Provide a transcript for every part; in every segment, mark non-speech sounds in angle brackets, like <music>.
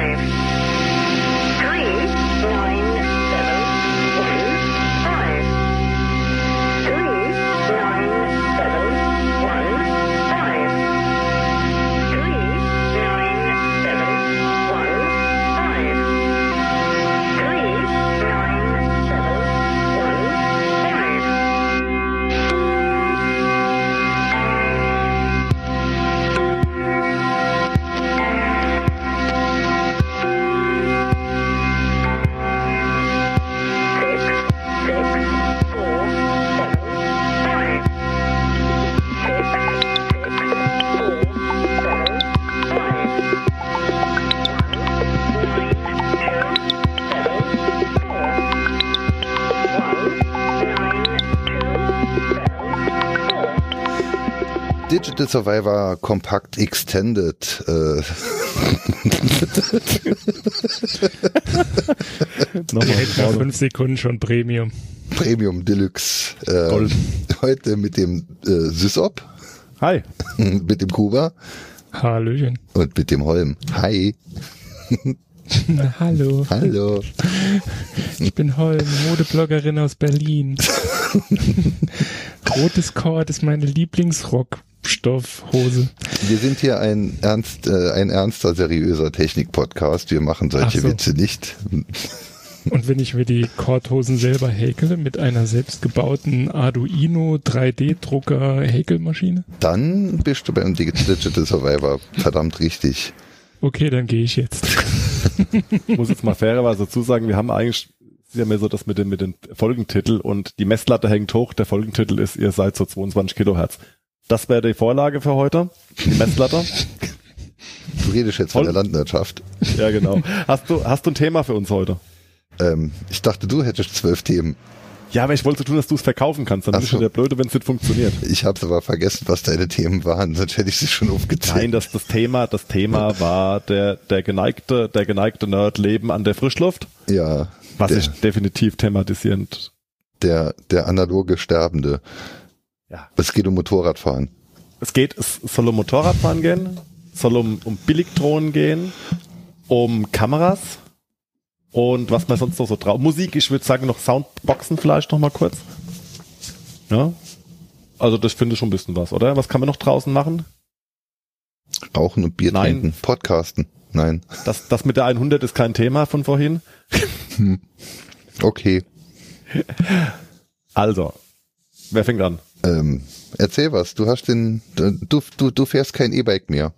live. Digital Survivor Compact Extended. Äh, <laughs> Nochmal fünf Sekunden schon Premium. Premium Deluxe. Äh, Gold. heute mit dem äh, Sysop, Hi. <laughs> mit dem Kuba Hallöchen. und mit dem Holm. Hi. Na, hallo. Hallo. Ich bin Holm, Modebloggerin aus Berlin. <laughs> Rotes Kord ist meine Lieblingsrockstoffhose. Wir sind hier ein ernst, äh, ein ernster, seriöser Technik-Podcast. Wir machen solche so. Witze nicht. Und wenn ich mir die Kordhosen selber häkele mit einer selbstgebauten Arduino 3D-Drucker Häkelmaschine, Dann bist du beim Digital Survivor verdammt richtig. okay, dann gehe ich jetzt. Ich muss jetzt mal fairerweise dazu sagen, wir haben eigentlich, es ist ja mehr so das mit den, mit den Folgentitel und die Messlatte hängt hoch. Der Folgentitel ist, ihr seid so 22 Kilohertz. Das wäre die Vorlage für heute. Die Messlatte. Du redest jetzt von der Landwirtschaft. ja, genau. Hast du, hast du ein Thema für uns heute? Ähm, ich dachte, du hättest zwölf Themen. Ja, aber ich wollte tun, dass du es verkaufen kannst. Dann Ach ist es so. schon der Blöde, wenn es nicht funktioniert. Ich habe aber vergessen, was deine Themen waren, sonst hätte ich sie schon aufgezählt. Nein, das, das Thema, das Thema <laughs> war der, der geneigte, der geneigte Nerd Leben an der Frischluft, ja, was der, ich definitiv thematisierend. der, der analoge Sterbende. Ja. Es geht um Motorradfahren. Es geht, es soll um Motorradfahren gehen, soll um, um Billigdrohnen gehen, um Kameras und was man sonst noch so drauf. Musik, ich würde sagen noch Soundboxen vielleicht noch mal kurz. Ja. Also das finde ich schon ein bisschen was, oder? Was kann man noch draußen machen? Rauchen und Bier Nein. trinken. Podcasten. Nein. Das, das mit der 100 ist kein Thema von vorhin. <laughs> Okay. Also, wer fängt an? Ähm, erzähl was. Du hast den, du, du, du fährst kein E-Bike mehr.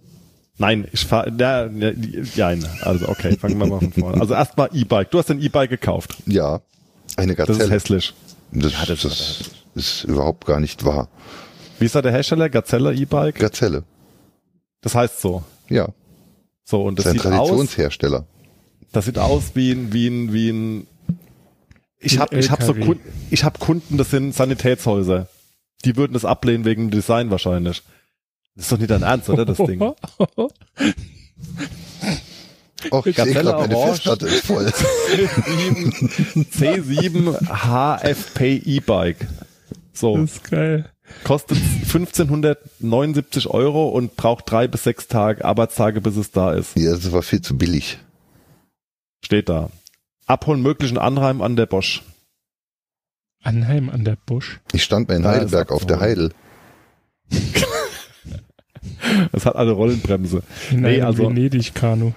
Nein, ich fahre, ja, ja, nein. Also okay, fangen wir mal von vorne. Also erstmal E-Bike. Du hast ein E-Bike gekauft. Ja. Eine Das ist Gazelle. hässlich. Das, Ja, das das, ist ist überhaupt gar nicht wahr. Wie ist da der Hersteller? Gazelle E-Bike? Gazelle. Das heißt so. Ja. So, und Das das ist ein sieht aus, Traditionshersteller. das sieht aus wie ein, wie ein, wie ein, ich habe ich hab so. Kunden, ich habe Kunden, das sind Sanitätshäuser. Die würden das ablehnen wegen dem Design wahrscheinlich. Das ist doch nicht dein Ernst, oder, das Ding? <laughs> Och, ich Gazelle glaube, meine. Festplatte ist voll. C7 HFP E-Bike. So, Das ist geil. kostet 1579 Euro und braucht drei bis sechs Tage, Arbeitstage, bis es da ist. Ja, das war viel zu billig. Steht da. Abholen möglichen Anheim an der Bosch. Anheim an der Busch. Ich stand bei in Da Heidelberg auf der. Heidel. <laughs> Es hat eine Rollenbremse. In Nee, also- Venedig-Kanu.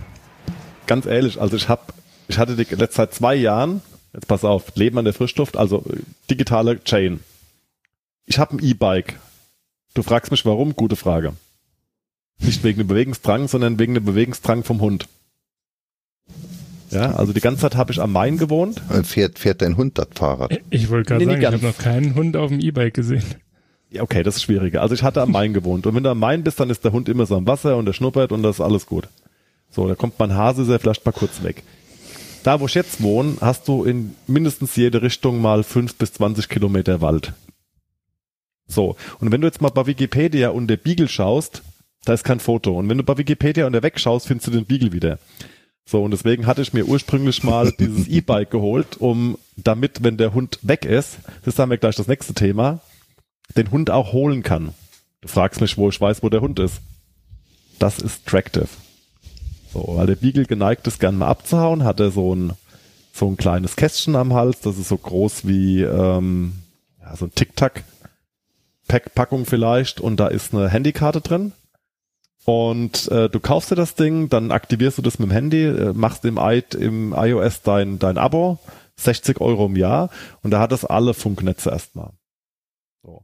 Ganz ehrlich, also ich hab, ich hatte die letzte seit zwei Jahren, jetzt pass auf, Leben an der Frischluft, also äh, digitale Chain. Ich habe ein E-Bike. Du fragst mich warum? Gute Frage. Nicht wegen dem Bewegungsdrang, sondern wegen dem Bewegungsdrang vom Hund. Ja, also die ganze Zeit habe ich am Main gewohnt. Äh, Fährt, fährt dein Hund das Fahrrad? Ich wollte gerade Nee, sagen, nicht ich habe noch keinen Hund auf dem E-Bike gesehen. Ja, okay, das ist schwieriger. Also ich hatte am Main gewohnt. Und wenn du am Main bist, dann ist der Hund immer so am Wasser und der schnuppert und das ist alles gut. So, da kommt mein Hase, ist er vielleicht mal kurz weg. Da, wo ich jetzt wohne, hast du in mindestens jede Richtung mal fünf bis zwanzig Kilometer Wald. So, und wenn du jetzt mal bei Wikipedia unter Beagle schaust, da ist kein Foto. Und wenn du bei Wikipedia unter weg schaust, findest du den Beagle wieder. So, und deswegen hatte ich mir ursprünglich mal <laughs> dieses E-Bike geholt, um damit, wenn der Hund weg ist, das ist dann wir gleich das nächste Thema, den Hund auch holen kann. Du fragst mich, wo ich weiß, wo der Hund ist. Das ist Tractive. So, weil der Beagle geneigt ist, gern mal abzuhauen, hat er so ein, so ein kleines Kästchen am Hals, das ist so groß wie ähm, ja, so ein Tic-Tac-Packung vielleicht und da ist eine Handykarte drin. Und äh, du kaufst dir das Ding, dann aktivierst du das mit dem Handy, äh, machst im, I im iOS dein, dein Abo, 60 Euro im Jahr und da hat das alle Funknetze erstmal. So.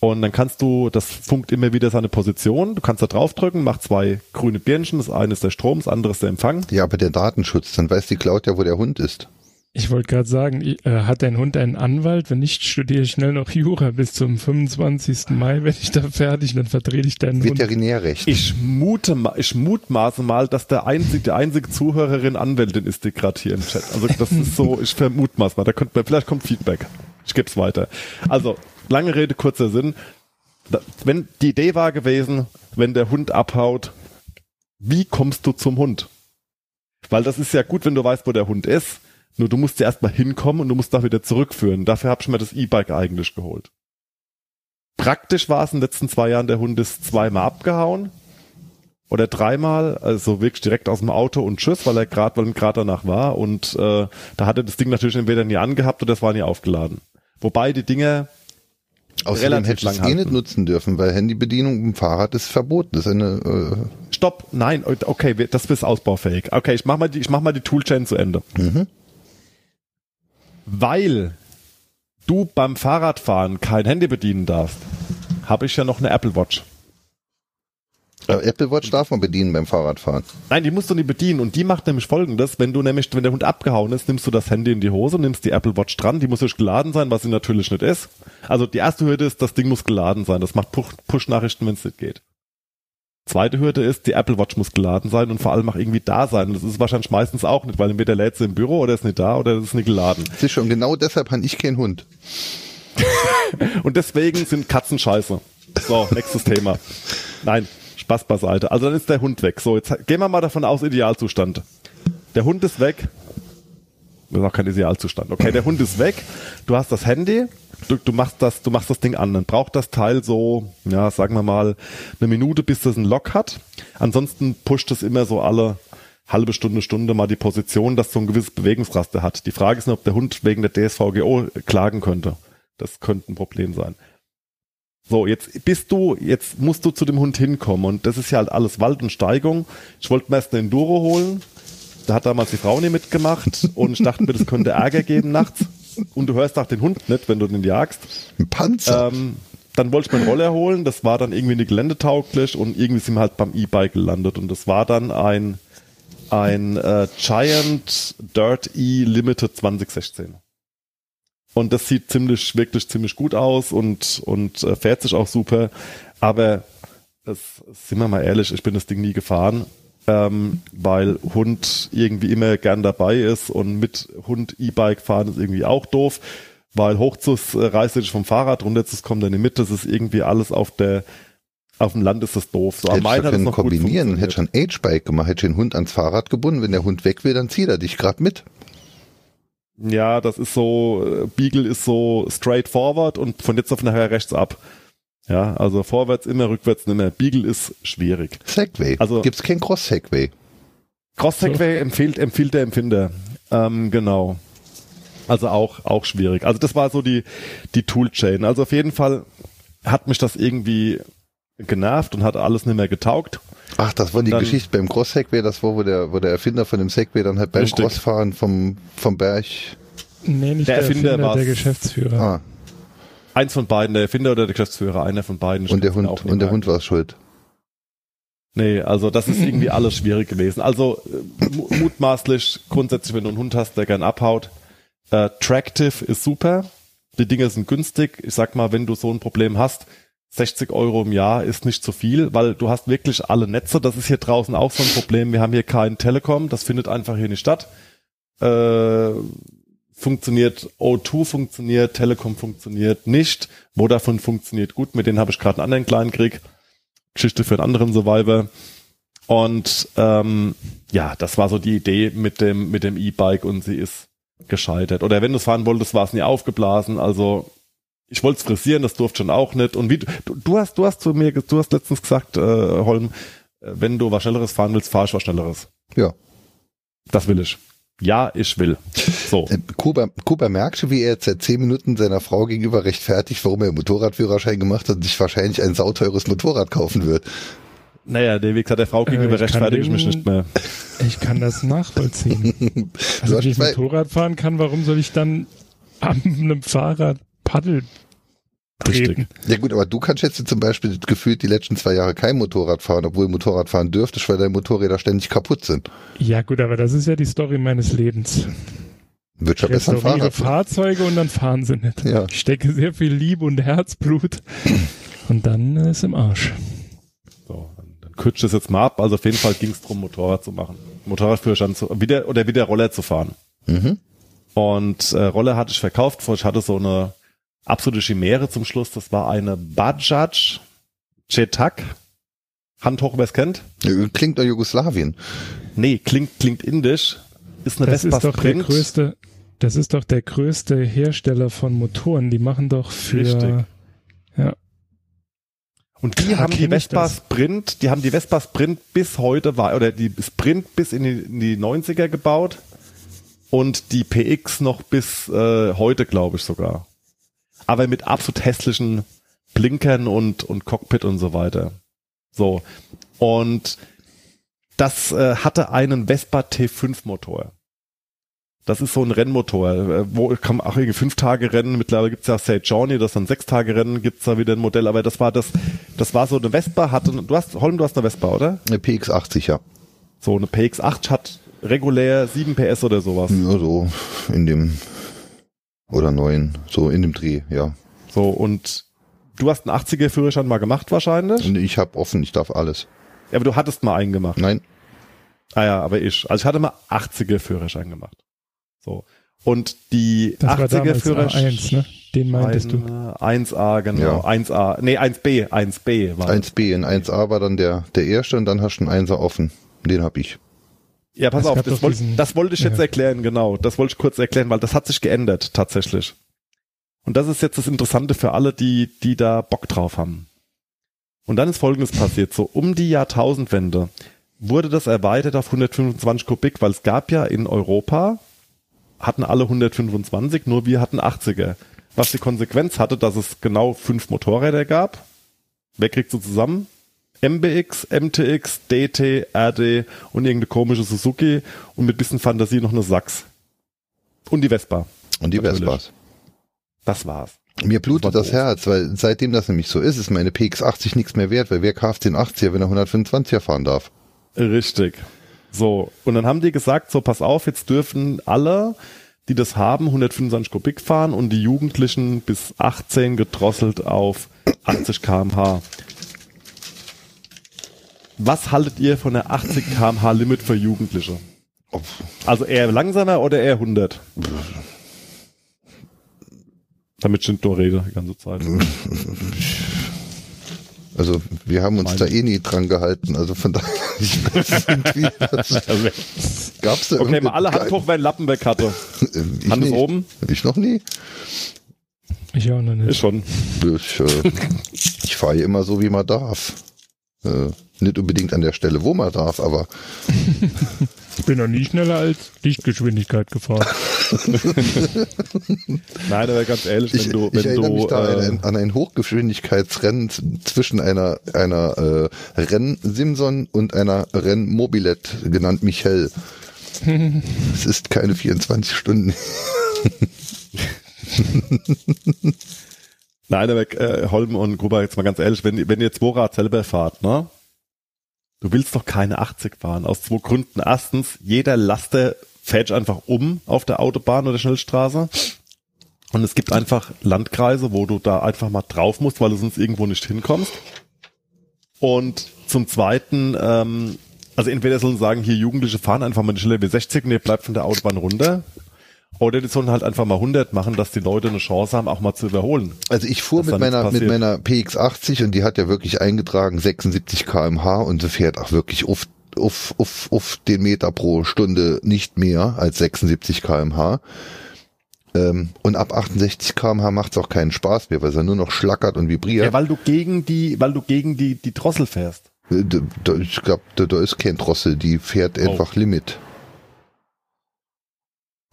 Und dann kannst du, das funkt immer wieder seine Position, du kannst da draufdrücken, macht zwei grüne Birnchen, das eine ist der Strom, das andere ist der Empfang. Ja, aber der Datenschutz, dann weiß die Cloud ja, wo der Hund ist. Ich wollte gerade sagen, ich- äh, hat dein Hund einen Anwalt? Wenn nicht, studiere ich schnell noch Jura bis zum 25. Mai. Wenn ich da fertig, dann verdrehe ich deinen Hund. Veterinärrecht. Ich mute, ma- ich mutmaße mal, dass der einzige, die einzige Zuhörerin Anwältin ist, die gerade hier im Chat. Also das ist so, ich vermutmaße mal, da könnte man, vielleicht kommt Feedback. Ich gebe es weiter. Also, lange Rede, kurzer Sinn. Wenn, die Idee war gewesen, wenn der Hund abhaut, wie kommst du zum Hund? Weil das ist ja gut, wenn du weißt, wo der Hund ist. Nur du musst ja erstmal hinkommen und du musst da wieder zurückführen. Dafür habe ich mir das E-Bike eigentlich geholt. Praktisch war es in den letzten zwei Jahren, der Hund ist zweimal abgehauen oder dreimal, also wirklich direkt aus dem Auto und tschüss, weil er gerade, weil ihm gerade danach war und äh, da hat er das Ding natürlich entweder nie angehabt oder es war nie aufgeladen. Wobei die Dinger Außerdem hättest du es eh nicht nutzen dürfen, weil Handybedienung im Fahrrad ist verboten. Das ist eine, äh, Stopp, nein, okay, das ist ausbaufähig. Okay, ich mach mal die, ich mach mal die Toolchain zu Ende. Mhm. Weil du beim Fahrradfahren kein Handy bedienen darfst, habe ich ja noch eine Apple Watch. äh, Apple Watch darf man bedienen beim Fahrradfahren. Nein, die musst du nicht bedienen und die macht nämlich folgendes, wenn du nämlich, wenn der Hund abgehauen ist, nimmst du das Handy in die Hose, nimmst die Apple Watch dran, die muss durch geladen sein, was sie natürlich nicht ist. Also die erste Hürde ist, das Ding muss geladen sein, das macht Push- Push-Nachrichten, wenn es nicht geht. Zweite Hürde ist, die Apple Watch muss geladen sein und vor allem auch irgendwie da sein. Und das ist wahrscheinlich meistens auch nicht, weil entweder lädt sie im Büro oder ist nicht da oder ist nicht geladen. Sicher, und genau deshalb habe ich keinen Hund. <laughs> Und deswegen sind Katzen scheiße. So, nächstes Thema. Nein, Spaß beiseite. Also dann ist der Hund weg. So, jetzt gehen wir mal davon aus, Idealzustand. Der Hund ist weg. Das ist auch kein Idealzustand. Okay, der Hund ist weg. Du hast das Handy. Du, du machst das, du machst das Ding an. Dann braucht das Teil so, ja, sagen wir mal, eine Minute, bis das einen Lock hat. Ansonsten pusht es immer so alle halbe Stunde, Stunde mal die Position, dass so ein gewisses Bewegungsraster hat. Die Frage ist nur, ob der Hund wegen der DSVGO klagen könnte. Das könnte ein Problem sein. So, jetzt bist du, jetzt musst du zu dem Hund hinkommen und das ist ja halt alles Wald und Steigung. Ich wollte mir erst eine Enduro holen. Da hat damals die Frau nicht mitgemacht und ich dachte mir, das könnte Ärger geben nachts. Und du hörst auch den Hund nicht, wenn du den jagst. Ein Panzer. Ähm, dann wollte ich meinen Roller holen, das war dann irgendwie nicht geländetauglich und irgendwie sind wir halt beim E-Bike gelandet und das war dann ein, ein äh, Giant Dirt E Limited 2016. Und das sieht ziemlich, wirklich ziemlich gut aus und, und äh, fährt sich auch super. Aber das, sind wir mal ehrlich, ich bin das Ding nie gefahren, ähm, weil Hund irgendwie immer gern dabei ist und mit Hund E-Bike fahren ist irgendwie auch doof, weil hochzus äh, reißt dich vom Fahrrad, runterzus kommt in die Mitte, das ist irgendwie alles auf der auf dem Land ist das doof. So, am hätte Main ich hat es noch kombinieren, hätte schon Age-Bike gemacht, hätte den Hund ans Fahrrad gebunden. Wenn der Hund weg will, dann zieht er dich gerade mit. Ja, das ist so, äh, Beagle ist so straightforward und von jetzt auf nachher rechts ab. Ja, also vorwärts immer, rückwärts nimmer. Beagle ist schwierig. Segway. Also- Gibt's kein Cross-Segway. Cross-Segway empfiehlt, empfiehlt der Empfinder. Ähm, genau. Also auch, auch schwierig. Also das war so die, die Toolchain. Also auf jeden Fall hat mich das irgendwie genervt und hat alles nicht mehr getaugt. Ach, das war die dann- Geschichte beim Cross-Segway, das war, wo der, wo der Erfinder von dem Segway dann halt beim Richtig. Crossfahren vom, vom Berg. Nee, nicht Der der, Erfinder Erfinder, der Geschäftsführer. Ah, Eins von beiden, der Erfinder oder der Geschäftsführer, einer von beiden. Und der Hund, und der. Hund war schuld. Nee, also das ist irgendwie <laughs> alles schwierig gewesen. Also äh, mu- mutmaßlich grundsätzlich, wenn du einen Hund hast, der gern abhaut, äh, Tractive ist super. Die Dinge sind günstig. Ich sag mal, wenn du so ein Problem hast, 60 Euro im Jahr ist nicht zu viel, weil du hast wirklich alle Netze. Das ist hier draußen auch so ein Problem. Wir haben hier kein Telekom, das findet einfach hier nicht statt. Äh, funktioniert O2 funktioniert, Telekom funktioniert nicht, Vodafone funktioniert gut, mit denen habe ich gerade einen anderen kleinen Krieg. Geschichte für einen anderen Survivor. Und ähm, ja, das war so die Idee mit dem mit dem E-Bike und sie ist gescheitert. Oder wenn du es fahren wolltest, war es nie aufgeblasen. Also ich wollte es frisieren, das durfte schon auch nicht. Und wie du, du hast du hast zu mir, du hast letztens gesagt, äh, Holm, äh, wenn du was Schnelleres fahren willst, fahr ich was Schnelleres. Ja. Das will ich. Ja, ich will. So. Äh, Kuba, Kuba merkt schon, wie er jetzt seit zehn Minuten seiner Frau gegenüber rechtfertigt, warum er Motorradführerschein gemacht hat und sich wahrscheinlich ein sauteures Motorrad kaufen wird. Naja, der Weg hat der Frau gegenüber ich kann rechtfertige ich mich nicht mehr. Ich kann das nachvollziehen. <laughs> Also wenn ich Motorrad fahren kann, warum soll ich dann an einem Fahrrad Paddel Ja gut, aber du kannst jetzt zum Beispiel gefühlt die letzten zwei Jahre kein Motorrad fahren, obwohl Motorrad fahren dürftest, weil deine Motorräder ständig kaputt sind. Ja gut, aber das ist ja die Story meines Lebens. Wird schon besser Fahrrad. Fahrzeuge und dann fahren sie nicht. Ja. Ich stecke sehr viel Liebe und Herzblut und dann ist im Arsch. So, dann, dann kürzt es jetzt mal ab. Also auf jeden Fall ging es darum, Motorrad zu machen. Motorradführerschein zu, wieder, oder wieder Roller zu fahren. Mhm. Und äh, Roller hatte ich verkauft. Ich hatte so eine absolute Chimäre zum Schluss. Das war eine Bajaj Chetak. Hand hoch, wer es kennt? Klingt nach Jugoslawien. Nee, klingt, klingt indisch. Ist eine Das Vespa ist doch der Sprint. größte, das ist doch der größte Hersteller von Motoren. Die machen doch für Richtig. Und die Klar haben die Vespa. Sprint, die haben die Vespa Sprint bis heute war, oder die Sprint bis in die, in die 90er gebaut und die PX noch bis äh, heute, glaube ich sogar. Aber mit absolut hässlichen Blinkern und, und Cockpit und so weiter. So. Und das äh, hatte einen Vespa T5 Motor. Das ist so ein Rennmotor, äh, wo kann man auch irgendwie fünf Tage Rennen, mittlerweile gibt's ja Say Journey, das dann sechs Tage Rennen, gibt's da wieder ein Modell, aber das war das, das war so eine Vespa, hatte, du hast, Holm, du hast eine Vespa, oder? Eine PX80, ja. So eine PX8 hat regulär 7 PS oder sowas. Ja, so in dem oder neun, so in dem Dreh, ja. So, und du hast einen 80er Führerschein mal gemacht wahrscheinlich? Und ich habe offen, ich darf alles. Ja, aber du hattest mal einen gemacht. Nein, Ah ja, aber ich. Also ich hatte mal 80er Führerschein gemacht. So. Und die Das war 80er damals Führerschein. A1, ne? Den meintest du. 1A, genau. Ja. 1A. Nee, 1B. 1B war das. 1B in 1A war dann der, der erste und dann hast du einen 1er offen. Den hab ich. Ja, pass Es auf, das, wollt, diesen- das wollte ich jetzt Ja. erklären, genau. Das wollte ich kurz erklären, weil das hat sich geändert, tatsächlich. Und das ist jetzt das Interessante für alle, die, die da Bock drauf haben. Und dann ist Folgendes passiert, so um die Jahrtausendwende wurde das erweitert auf 125 Kubik, weil es gab ja in Europa, hatten alle 125, nur wir hatten 80er. Was die Konsequenz hatte, dass es genau fünf Motorräder gab. Wer kriegt sie zusammen? MBX, MTX, DT, RD und irgendeine komische Suzuki und mit bisschen Fantasie noch eine Sachs. Und die Vespa. Und die Natürlich. Vespas. Das war's. Mir blutet das doof. Herz, weil seitdem das nämlich so ist, ist meine PX80 nichts mehr wert, weil wer kauft den 80er, wenn er 125er fahren darf? Richtig. So, und dann haben die gesagt, so pass auf, jetzt dürfen alle, die das haben, 125 Kubik fahren und die Jugendlichen bis 18 gedrosselt auf 80 kmh. Was haltet ihr von der 80 kmh Limit für Jugendliche? Also eher langsamer oder eher 100? Damit stimmt nur Rede die ganze Zeit. Also wir haben uns Meine- da eh nie dran gehalten, also von daher <laughs> ich weiß irgendwie, das <laughs> gab's da Okay, mal alle Hand hoch, wer einen Lappen weg hatte. Äh, Ich Hand ist nicht. oben. Ich noch nie. Ich auch noch Ist nicht. schon. Ich, äh, ich fahre immer so, wie man darf. Äh, nicht unbedingt an der Stelle, wo man darf, aber Ich bin noch nie schneller als Lichtgeschwindigkeit gefahren. <laughs> Nein, aber ganz ehrlich, ich, wenn du, ich wenn erinnere du, mich da äh, an, ein, an ein Hochgeschwindigkeitsrennen zwischen einer, einer äh, Renn-Simson und einer Renn-Mobilette, genannt Michel. es ist keine 24 Stunden. <laughs> Nein, aber äh, Holm und Gruber, jetzt mal ganz ehrlich, wenn, wenn ihr Zworad selber fahrt, ne? Du willst doch keine 80 fahren. Aus zwei Gründen. Erstens, jeder Laster fährt einfach um auf der Autobahn oder Schnellstraße. Und es gibt einfach Landkreise, wo du da einfach mal drauf musst, weil du sonst irgendwo nicht hinkommst. Und zum Zweiten, ähm, also entweder sollen sagen, hier Jugendliche fahren einfach mal nicht schneller wie 60 und ihr bleibt von der Autobahn runter. Oder die sollen halt einfach mal 100 machen, dass die Leute eine Chance haben, auch mal zu überholen. Also ich fuhr mit meiner, mit meiner PX80 und die hat ja wirklich eingetragen 76 kmh und sie fährt auch wirklich auf, auf, auf, auf den Meter pro Stunde nicht mehr als 76 kmh. Ähm, und ab 68 kmh macht es auch keinen Spaß mehr, weil sie nur noch schlackert und vibriert. Ja, weil du gegen die, weil du gegen die, die Drossel fährst. Äh, da, da, ich glaube, da, da ist kein Drossel, die fährt Oh. einfach Limit.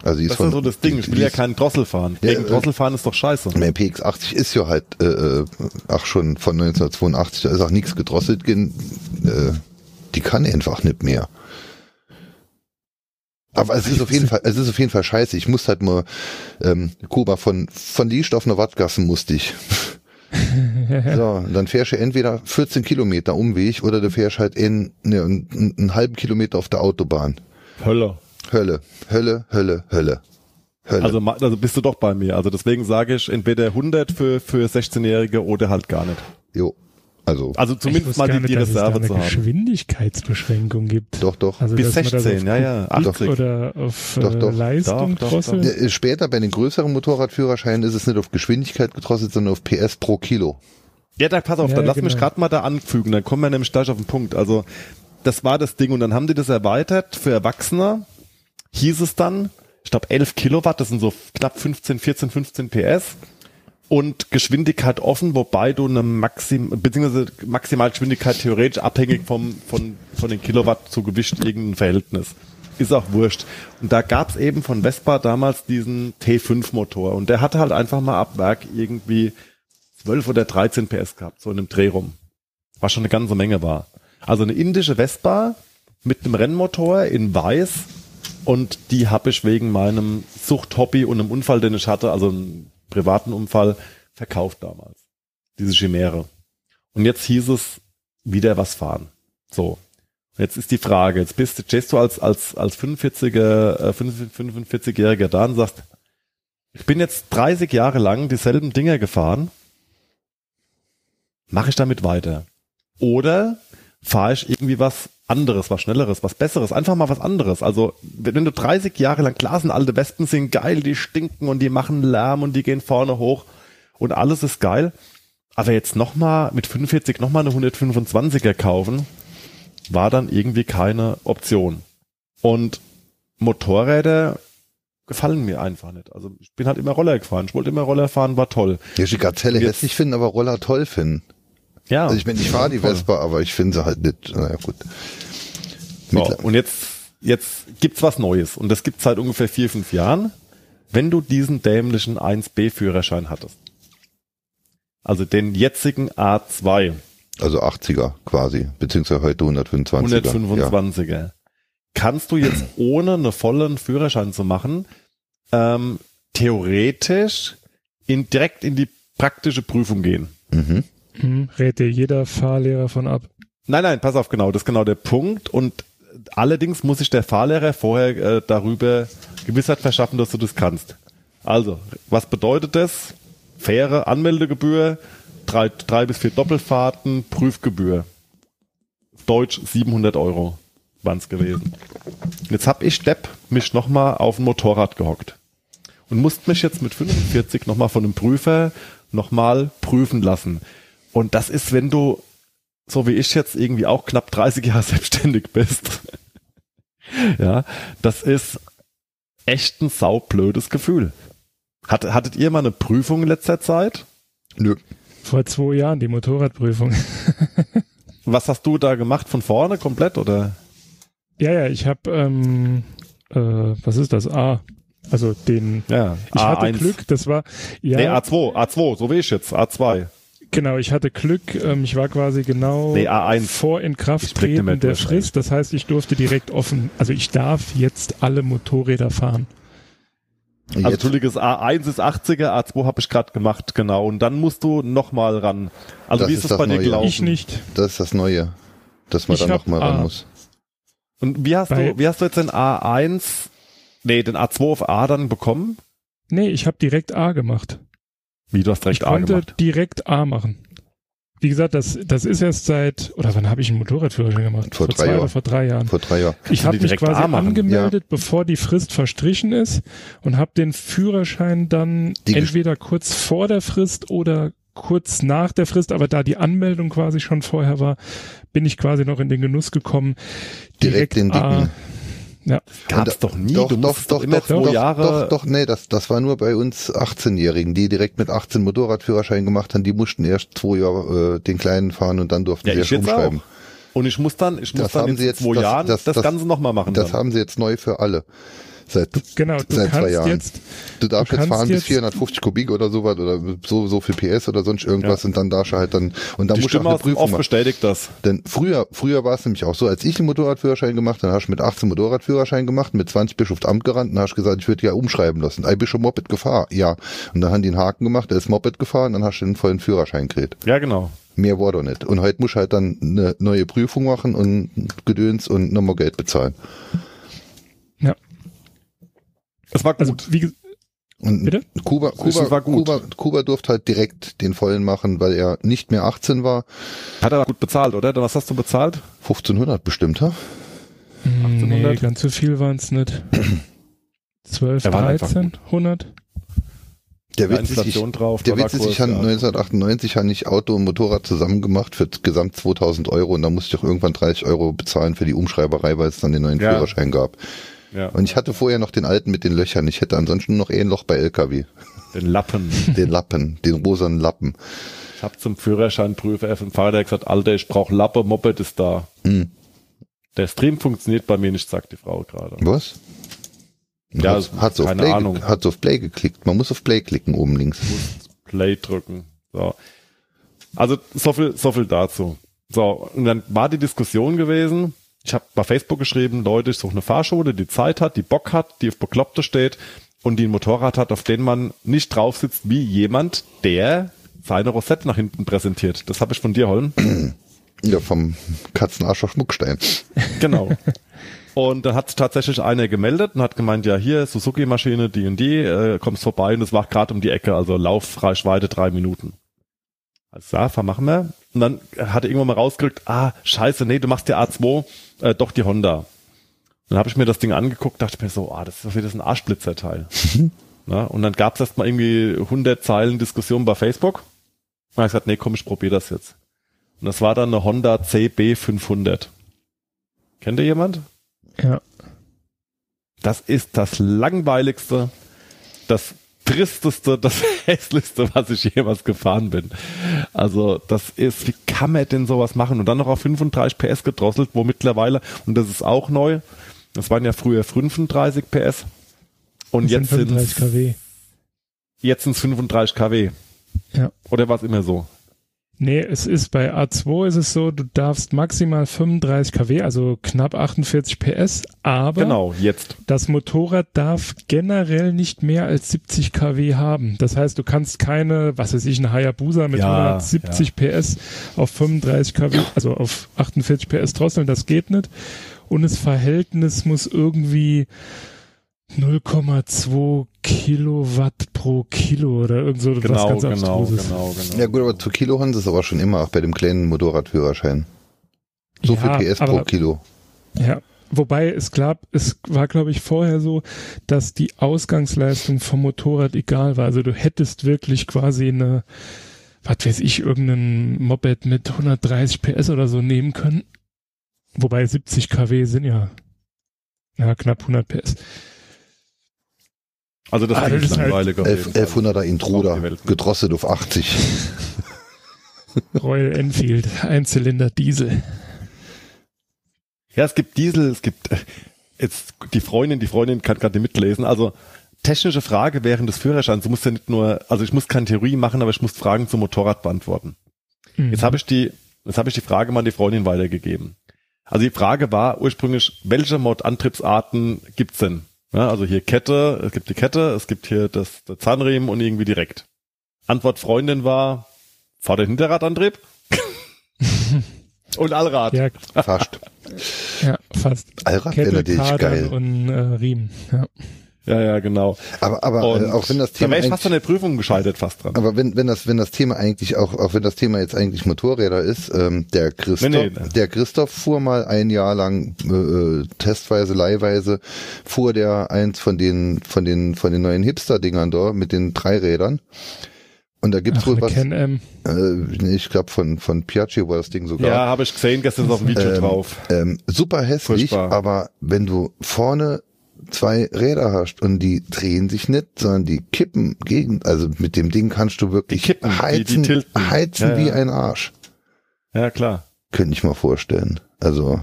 Also ist Das von, ist so das Ding. Ich will ja keinen Drossel fahren. Ja, Gegen äh, Drossel fahren ist doch scheiße. Mein PX80 ist ja halt, äh, äh, ach schon von 1982, da ist auch nichts gedrosselt, äh, die kann einfach nicht mehr. Aber es ist auf jeden Fall, es ist auf jeden Fall scheiße. Ich muss halt mal, ähm, Kuba von, von Liest auf eine Wattgassen musste ich. <laughs> so, dann fährst du entweder 14 Kilometer Umweg oder du fährst halt in, ne, einen, einen halben Kilometer auf der Autobahn. Hölle. Hölle, Hölle, Hölle, Hölle. Hölle. Also, also bist du doch bei mir. Also deswegen sage ich entweder 100 für, für 16-Jährige oder halt gar nicht. jo. Also, Also zumindest mal die, nicht, die dass es da Reserve eine zu haben. Geschwindigkeitsbeschränkung gibt. doch, doch. Also, Bis dass man das 16, auf ja, ja, Kubik 80. Oder auf Doch, äh, doch. Leistung Doch, doch, drosseln. doch. Äh, Später bei den größeren Motorradführerscheinen ist es nicht auf Geschwindigkeit gedrosselt, sondern auf PS pro Kilo. Ja, da pass auf, Ja, dann lass mich genau. gerade mal da anfügen, dann kommen wir nämlich gleich auf den Punkt. Also, das war das Ding und dann haben die das erweitert für Erwachsene. Hieß es dann, ich glaube 11 Kilowatt, das sind so knapp 15, 14, 15 PS und Geschwindigkeit offen, wobei du eine Maxim, beziehungsweise Maximalgeschwindigkeit theoretisch abhängig vom, von, von den Kilowatt zu Gewicht irgendein Verhältnis. Ist auch wurscht. Und da gab's eben von Vespa damals diesen T5-Motor und der hatte halt einfach mal ab Werk irgendwie 12 oder 13 PS gehabt, so in einem Dreh rum. Was schon eine ganze Menge war. Also eine indische Vespa mit einem Rennmotor in weiß und die habe ich wegen meinem Suchthobby und einem Unfall, den ich hatte, also einem privaten Unfall, verkauft damals. Diese Chimäre. Und jetzt hieß es, wieder was fahren. So. Jetzt ist die Frage, jetzt bist, stehst du als, als, als 45er, äh, 45-Jähriger da und sagst, ich bin jetzt 30 Jahre lang dieselben Dinger gefahren, mache ich damit weiter? Oder fahre ich irgendwie was anderes, was schnelleres, was besseres, einfach mal was anderes. Also wenn du 30 Jahre lang, klar sind alte Wespen sind geil, die stinken und die machen Lärm und die gehen vorne hoch und alles ist geil. Aber jetzt nochmal mit 45 nochmal eine 125er kaufen, war dann irgendwie keine Option. Und Motorräder gefallen mir einfach nicht. Also ich bin halt immer Roller gefahren. Ich wollte immer Roller fahren, war toll. Ja, die Gazelle Jetzt- hässlich finden, aber Roller toll finden. Ja. Also ich meine, ich fahre die. Vespa, aber ich finde sie halt nicht. Naja, gut. So, Mittler- und jetzt, jetzt gibt's was Neues. Und das gibt's seit ungefähr vier, fünf Jahren, wenn du diesen dämlichen 1B-Führerschein hattest. Also den jetzigen A2, Also 80er quasi, beziehungsweise heute 125er. 125er. Kannst du jetzt <clears throat> ohne einen vollen Führerschein zu machen, ähm, theoretisch in, direkt in die praktische Prüfung gehen? Ja. Mhm. Hm, rät dir jeder Fahrlehrer von ab. Nein, nein, pass auf, genau, das ist genau der Punkt. Und allerdings muss sich der Fahrlehrer vorher äh, darüber Gewissheit verschaffen, dass du das kannst. Also, was bedeutet das? Faire Anmeldegebühr, drei, drei bis vier Doppelfahrten, Prüfgebühr. Deutsch 700 Euro waren's gewesen. Jetzt hab ich Depp mich nochmal auf ein Motorrad gehockt und musste mich jetzt mit 45 nochmal von einem Prüfer nochmal prüfen lassen. Und das ist, wenn du so wie ich jetzt irgendwie auch knapp 30 Jahre <laughs> selbstständig bist. <laughs> ja, das ist echt ein saublödes Gefühl. Hat, hattet ihr mal eine Prüfung in letzter Zeit? Nö. Vor zwei Jahren die Motorradprüfung. <laughs> Was hast du da gemacht von vorne komplett oder? ja, ja, ich habe, ähm, äh, was ist das? A. Also den. Ja, Ich hatte A1. Glück, das war. Ja, Nee, A2, A2, so wie ich jetzt, A2. Genau, ich hatte Glück. Ähm, ich war quasi genau Nee, A1. vor Inkrafttreten der Frist. Das heißt, ich durfte direkt offen, also ich darf jetzt alle Motorräder fahren. Also jetzt, Entschuldigung, das A1 ist 80er, A2 habe ich gerade gemacht, genau. Und dann musst du nochmal ran. Also Das wie ist ist das bei dir Neue. gelaufen? Ich nicht. das ist das Neue, dass man Ich dann nochmal ran muss. Und wie hast Bei- du, wie hast du jetzt den A1, nee, den A2 auf A dann bekommen? Nee, ich habe direkt A gemacht. Wie du hast Ich direkt A konnte gemacht. direkt A machen. Wie gesagt, das, das ist erst seit, oder wann habe ich einen Motorradführerschein gemacht? Vor drei zwei Jahren. oder vor drei Jahren. Vor drei Jahren. Ich habe mich direkt quasi A angemeldet, bevor die Frist verstrichen ist und habe den Führerschein dann Die entweder kurz vor der Frist oder kurz nach der Frist, aber da die Anmeldung quasi schon vorher war, bin ich quasi noch in den Genuss gekommen. Direkt den A- dicken. Ja, Gab's doch nie. Doch, du doch, doch, immer doch, zwei doch, Jahre. doch, doch, nee, das, das war nur bei uns 18-Jährigen, die direkt mit 18 Motorradführerschein gemacht haben, die mussten erst zwei Jahre äh, den kleinen fahren und dann durften Ja, sie ich erst umschreiben. auch. Und ich muss dann, ich muss Das dann haben in sie jetzt- zwei das- Jahren das- das, das- Ganze nochmal machen. Das dann. haben sie jetzt neu für alle. Seit, genau, du seit zwei Jahren. jetzt, du darfst du jetzt fahren bis jetzt- 450 Kubik oder sowas oder so, so viel PS oder sonst irgendwas Ja. und dann darfst du halt dann, und dann die musst du auch Stimme eine Prüfung machen. bestätigt das. Denn früher, früher war es nämlich auch so, als ich den Motorradführerschein gemacht, dann hast du mit 18 Motorradführerschein gemacht, mit 20 bist du aufs Amt gerannt und hast gesagt, ich würde ja umschreiben lassen. Bist du Moped gefahren? Ja. Und dann haben die einen Haken gemacht, der ist Moped gefahren, dann hast du den vollen Führerschein gekriegt. Ja, genau. Mehr war doch nicht. Und heute musst du halt dann eine neue Prüfung machen und Gedöns und nochmal Geld bezahlen. Ja, Es war also gut. wie, ge- Und Bitte? Kuba, Kuba, war gut. Kuba, Kuba durfte halt direkt den vollen machen, weil er nicht mehr 18 war. Hat er gut bezahlt, oder? Was hast du bezahlt? 1500 bestimmt, ha? nee, 1800? ganz so viel waren es nicht. <clears throat> 12, Er war einfach 13, 100? Der Witz ist, ich, drauf. Der Witz ist, ich habe ja. 1998 habe ich Auto und Motorrad zusammen gemacht für gesamt 2000 Euro und da musste ich auch irgendwann 30 Euro bezahlen für die Umschreiberei, weil es dann den neuen Ja. Führerschein gab. Ja, Und ich hatte vorher noch den alten mit den Löchern. Ich hätte ansonsten noch eh ein Loch bei LKW. den Lappen. <laughs> Den Lappen, den rosanen Lappen. Ich habe zum Führerscheinprüfer auf dem Fahrrad gesagt, Alter, ich brauch Lappe, Moped ist da. Hm. Der Stream funktioniert bei mir nicht, sagt die Frau gerade. Was? Ja, hat, so auf keine Play, Ahnung. hat so auf Play geklickt. Man muss auf Play klicken oben links. Play drücken. So. Also so viel, so viel dazu. So, und dann war die Diskussion gewesen. Ich habe bei Facebook geschrieben, Leute, ich suche eine Fahrschule, die Zeit hat, die Bock hat, die auf Bekloppte steht und die ein Motorrad hat, auf dem man nicht drauf sitzt wie jemand, der seine Rosette nach hinten präsentiert. Das habe ich von dir, Holm. Ja, vom Katzenarsch auf Schmuckstein. Genau. Und dann hat sich tatsächlich einer gemeldet und hat gemeint, ja hier, Suzuki-Maschine, die und die, äh, kommst vorbei und es war gerade um die Ecke, also Laufreichweite drei Minuten. Also ja, vermachen wir. Und dann hat er irgendwann mal rausgerückt, ah, scheiße, nee, du machst die A2, äh, doch die Honda. Dann habe ich mir das Ding angeguckt, dachte mir so, ah, das ist doch wieder ein Arschblitzerteil. Na, und dann gab es erst mal irgendwie 100 Zeilen Diskussion bei Facebook. Und dann hab ich gesagt, nee, komm, ich probiere das jetzt. Und das war dann eine Honda CB500. Kennt ihr jemand? Ja. Das ist das langweiligste, das tristeste, das <laughs> hässlichste, was ich jemals gefahren bin. Also das ist, wie kann man denn sowas machen? Und dann noch auf 35 PS gedrosselt, wo mittlerweile, und das ist auch neu, das waren ja früher 35 PS und Das jetzt sind sind 35 kW. jetzt sind's 35 kW. Ja. Oder war es immer so? Nee, es ist bei A2 ist es so, du darfst maximal 35 kW, also knapp 48 PS, aber Genau, jetzt. das Motorrad darf generell nicht mehr als 70 kW haben. Das heißt, du kannst keine, was weiß ich, eine Hayabusa mit Ja, 170 PS auf 35 kW, also auf 48 PS drosseln, das geht nicht. Und das Verhältnis muss irgendwie 0,2 Kilowatt pro Kilo oder irgend so was Genau, ganz genau, Abstruses. genau, genau. Ja gut, aber zu Kilohorn ist es aber schon immer, auch bei dem kleinen Motorradführerschein. So Ja, viel PS aber- pro Kilo. Ja, wobei es gab, es war glaube ich vorher so, dass die Ausgangsleistung vom Motorrad egal war. Also du hättest wirklich quasi eine, was weiß ich, irgendeinen Moped mit 130 PS oder so nehmen können. Wobei 70 kW sind ja, ja knapp 100 PS. Also das Ah, ist das ist halt langweilig. Fall. 1100er Intruder, gedrosselt auf 80. <laughs> Royal Enfield, Einzylinder Diesel. Ja, es gibt Diesel, es gibt äh, jetzt die Freundin, die Freundin kann gerade mitlesen. Also technische Frage während des Führerscheins. Du musst ja nicht nur, also ich muss keine Theorie machen, aber ich muss Fragen zum Motorrad beantworten. Mhm. Jetzt habe ich die, jetzt habe ich die Frage mal an die Freundin weitergegeben. Also die Frage war ursprünglich, welche Mod-Antriebsarten gibt's denn? Ja, also hier Kette, es gibt die Kette, es gibt hier das, der Zahnriemen und irgendwie direkt. Antwort Freundin war Vorder- und Hinterradantrieb <laughs> und Allrad. ja, Fast. ja, fast. Allrad wäre Kette, natürlich geil. und äh, Riemen. Ja. Ja, ja, genau. Aber, aber Und äh, auch wenn das da Thema wäre ich fast an der Prüfung gescheitert fast dran. aber wenn, wenn das, wenn das Thema eigentlich auch, auch wenn das Thema jetzt eigentlich Motorräder ist, ähm, der Christoph, Nee, nee. der Christoph fuhr mal ein Jahr lang äh, testweise, leihweise, fuhr der eins von den, von den, von den neuen Hipster-Dingern da mit den Dreirädern. Und da gibt's Ach, wohl was, Can-Am. äh, nee, ich glaube von, von Piaggio war das Ding sogar. ja, habe ich gesehen, gestern ist auf dem Video Ähm, drauf. Ähm, super hässlich, Furchtbar. aber wenn du vorne zwei Räder hast und die drehen sich nicht, sondern die kippen gegen, also mit dem Ding kannst du wirklich Die kippen, die- die heizen, heizen Ja, wie ja. ein Arsch. Ja, klar. Könnte ich mal vorstellen. Also,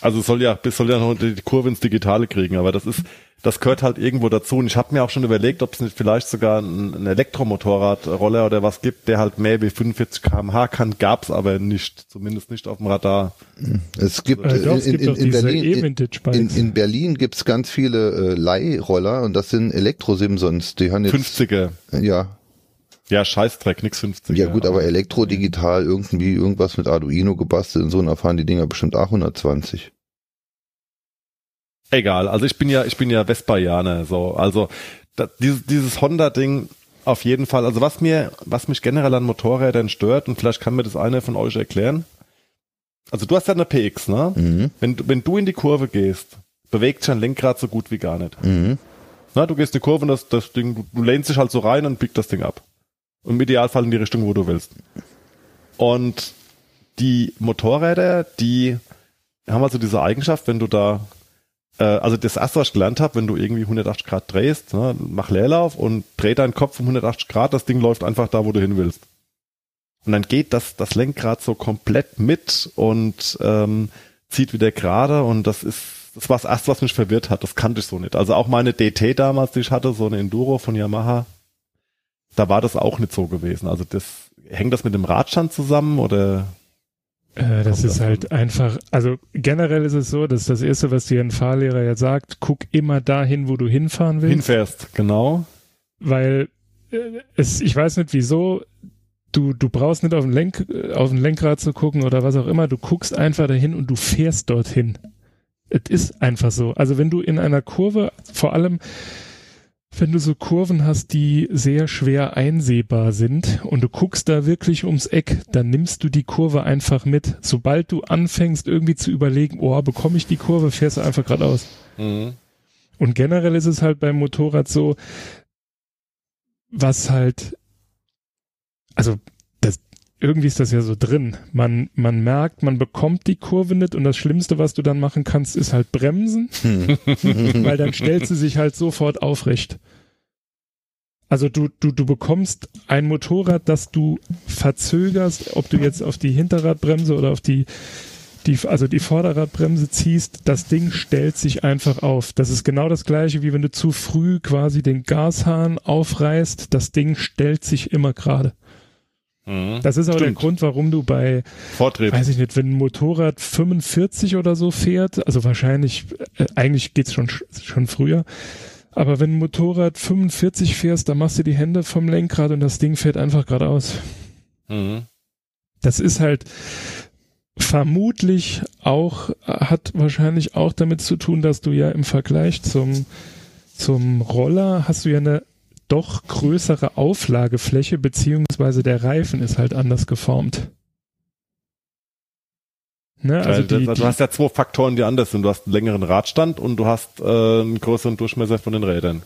Also es soll ja, es soll ja noch die Kurve ins Digitale kriegen, aber das ist, das gehört halt irgendwo dazu. Und ich habe mir auch schon überlegt, ob es nicht vielleicht sogar ein, ein Elektromotorradroller oder was gibt, der halt mehr wie 45 km/h kann, gab's aber nicht, zumindest nicht auf dem Radar. es gibt, doch, es in, gibt in, doch in Berlin, in, in Berlin gibt's ganz viele äh, Leihroller und das sind Elektro-Simsons. Die haben jetzt, 50er. ja, Ja, Scheißdreck, nix 50er. ja gut, aber Elektro-digital irgendwie irgendwas mit Arduino gebastelt und so, und da fahren die Dinger bestimmt auch 120. Egal, also ich bin ja, ich bin ja Vespaianer, so, also da, dieses, dieses Honda-Ding auf jeden Fall. Also was mir, was mich generell an Motorrädern stört und vielleicht kann mir das einer von euch erklären. Also du hast ja eine PX, ne? Mhm. Wenn, du- wenn du in die Kurve gehst, bewegt sich ein Lenkrad so gut wie gar nicht. Mhm. Na, du gehst in die Kurve und das, das Ding, du, du lehnst dich halt so rein und biegt das Ding ab. Und im Idealfall in die Richtung, wo du willst. Und die Motorräder, die haben also diese Eigenschaft, wenn du da, äh, also das erste, was ich gelernt habe, wenn du irgendwie 180 Grad drehst, ne, mach Leerlauf und dreh deinen Kopf um 180 Grad, das Ding läuft einfach da, wo du hin willst. Und dann geht das, das Lenkrad so komplett mit und ähm, zieht wieder gerade und das ist, das war das erste, was mich verwirrt hat. Das kannte ich so nicht. Also auch meine DT damals, die ich hatte, so eine Enduro von Yamaha, da war das auch nicht so gewesen. Also das, hängt das mit dem Radstand zusammen oder? Äh, das ist halt einfach, also generell ist es so, dass das Erste, was dir ein Fahrlehrer ja sagt, guck immer dahin, wo du hinfahren willst. Hinfährst, genau. weil äh, es, ich weiß nicht wieso, du, du brauchst nicht auf den, Lenk, äh, auf den Lenkrad zu gucken oder was auch immer, du guckst einfach dahin und du fährst dorthin. Es ist einfach so. Also wenn du in einer Kurve, vor allem wenn du so Kurven hast, die sehr schwer einsehbar sind und du guckst da wirklich ums Eck, dann nimmst du die Kurve einfach mit. Sobald du anfängst irgendwie zu überlegen, oh, bekomme ich die Kurve, fährst du einfach geradeaus. Mhm. Und generell ist es halt beim Motorrad so, was halt, also irgendwie ist das ja so drin. Man, man merkt, man bekommt die Kurve nicht und das Schlimmste, was du dann machen kannst, ist halt bremsen, <laughs> <laughs> weil dann stellt sie sich halt sofort aufrecht. Also du, du, du bekommst ein Motorrad, das du verzögerst, ob du jetzt auf die Hinterradbremse oder auf die, die, also die Vorderradbremse ziehst, das Ding stellt sich einfach auf. Das ist genau das gleiche, wie wenn du zu früh quasi den Gashahn aufreißt. Das Ding stellt sich immer gerade. Mhm. Das ist auch der Stimmt. Grund, warum du bei, Vortritt. weiß ich nicht, wenn ein Motorrad 45 oder so fährt, also wahrscheinlich, äh, eigentlich geht's schon, schon früher, aber wenn ein Motorrad 45 fährst, dann machst du die Hände vom Lenkrad und das Ding fährt einfach geradeaus. Mhm. Das ist halt vermutlich auch, hat wahrscheinlich auch damit zu tun, dass du ja im Vergleich zum, zum Roller hast du ja eine doch größere Auflagefläche, beziehungsweise der Reifen ist halt anders geformt. Ne, also Also die, du die, hast ja zwei Faktoren, die anders sind. Du hast einen längeren Radstand und du hast äh, einen größeren Durchmesser von den Rädern.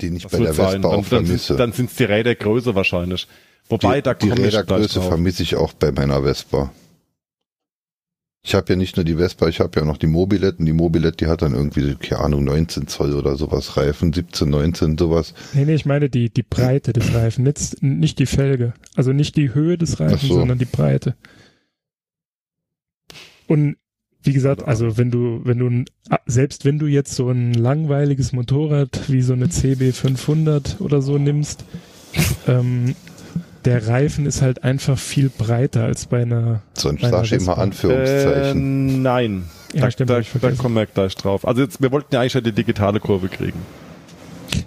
Den ich Das bei der. Vespa auch vermisse. sind, dann sind es die Räder größer wahrscheinlich. Wobei, die, da die komme ich gleich Rädergröße vermisse ich auch bei meiner Vespa. Ich habe ja nicht nur die Vespa, ich habe ja noch die Mobilette und die Mobilette, die hat dann irgendwie, keine Ahnung, 19 Zoll oder sowas Reifen, 17, 19, sowas. nee, nee, ich meine die, die Breite des Reifen, nicht, nicht die Felge. Also nicht die Höhe des Reifens, so. sondern die Breite. Und wie gesagt, also wenn du, wenn du, selbst wenn du jetzt so ein langweiliges Motorrad wie so eine CB 500 oder so nimmst, ähm, der Reifen ist halt einfach viel breiter als bei einer, Sonst einer sag ich immer. Anführungszeichen. Äh, nein. Ja, da, stimmt, da, da kommen wir gleich drauf. Also jetzt, wir wollten ja eigentlich ja die digitale Kurve kriegen.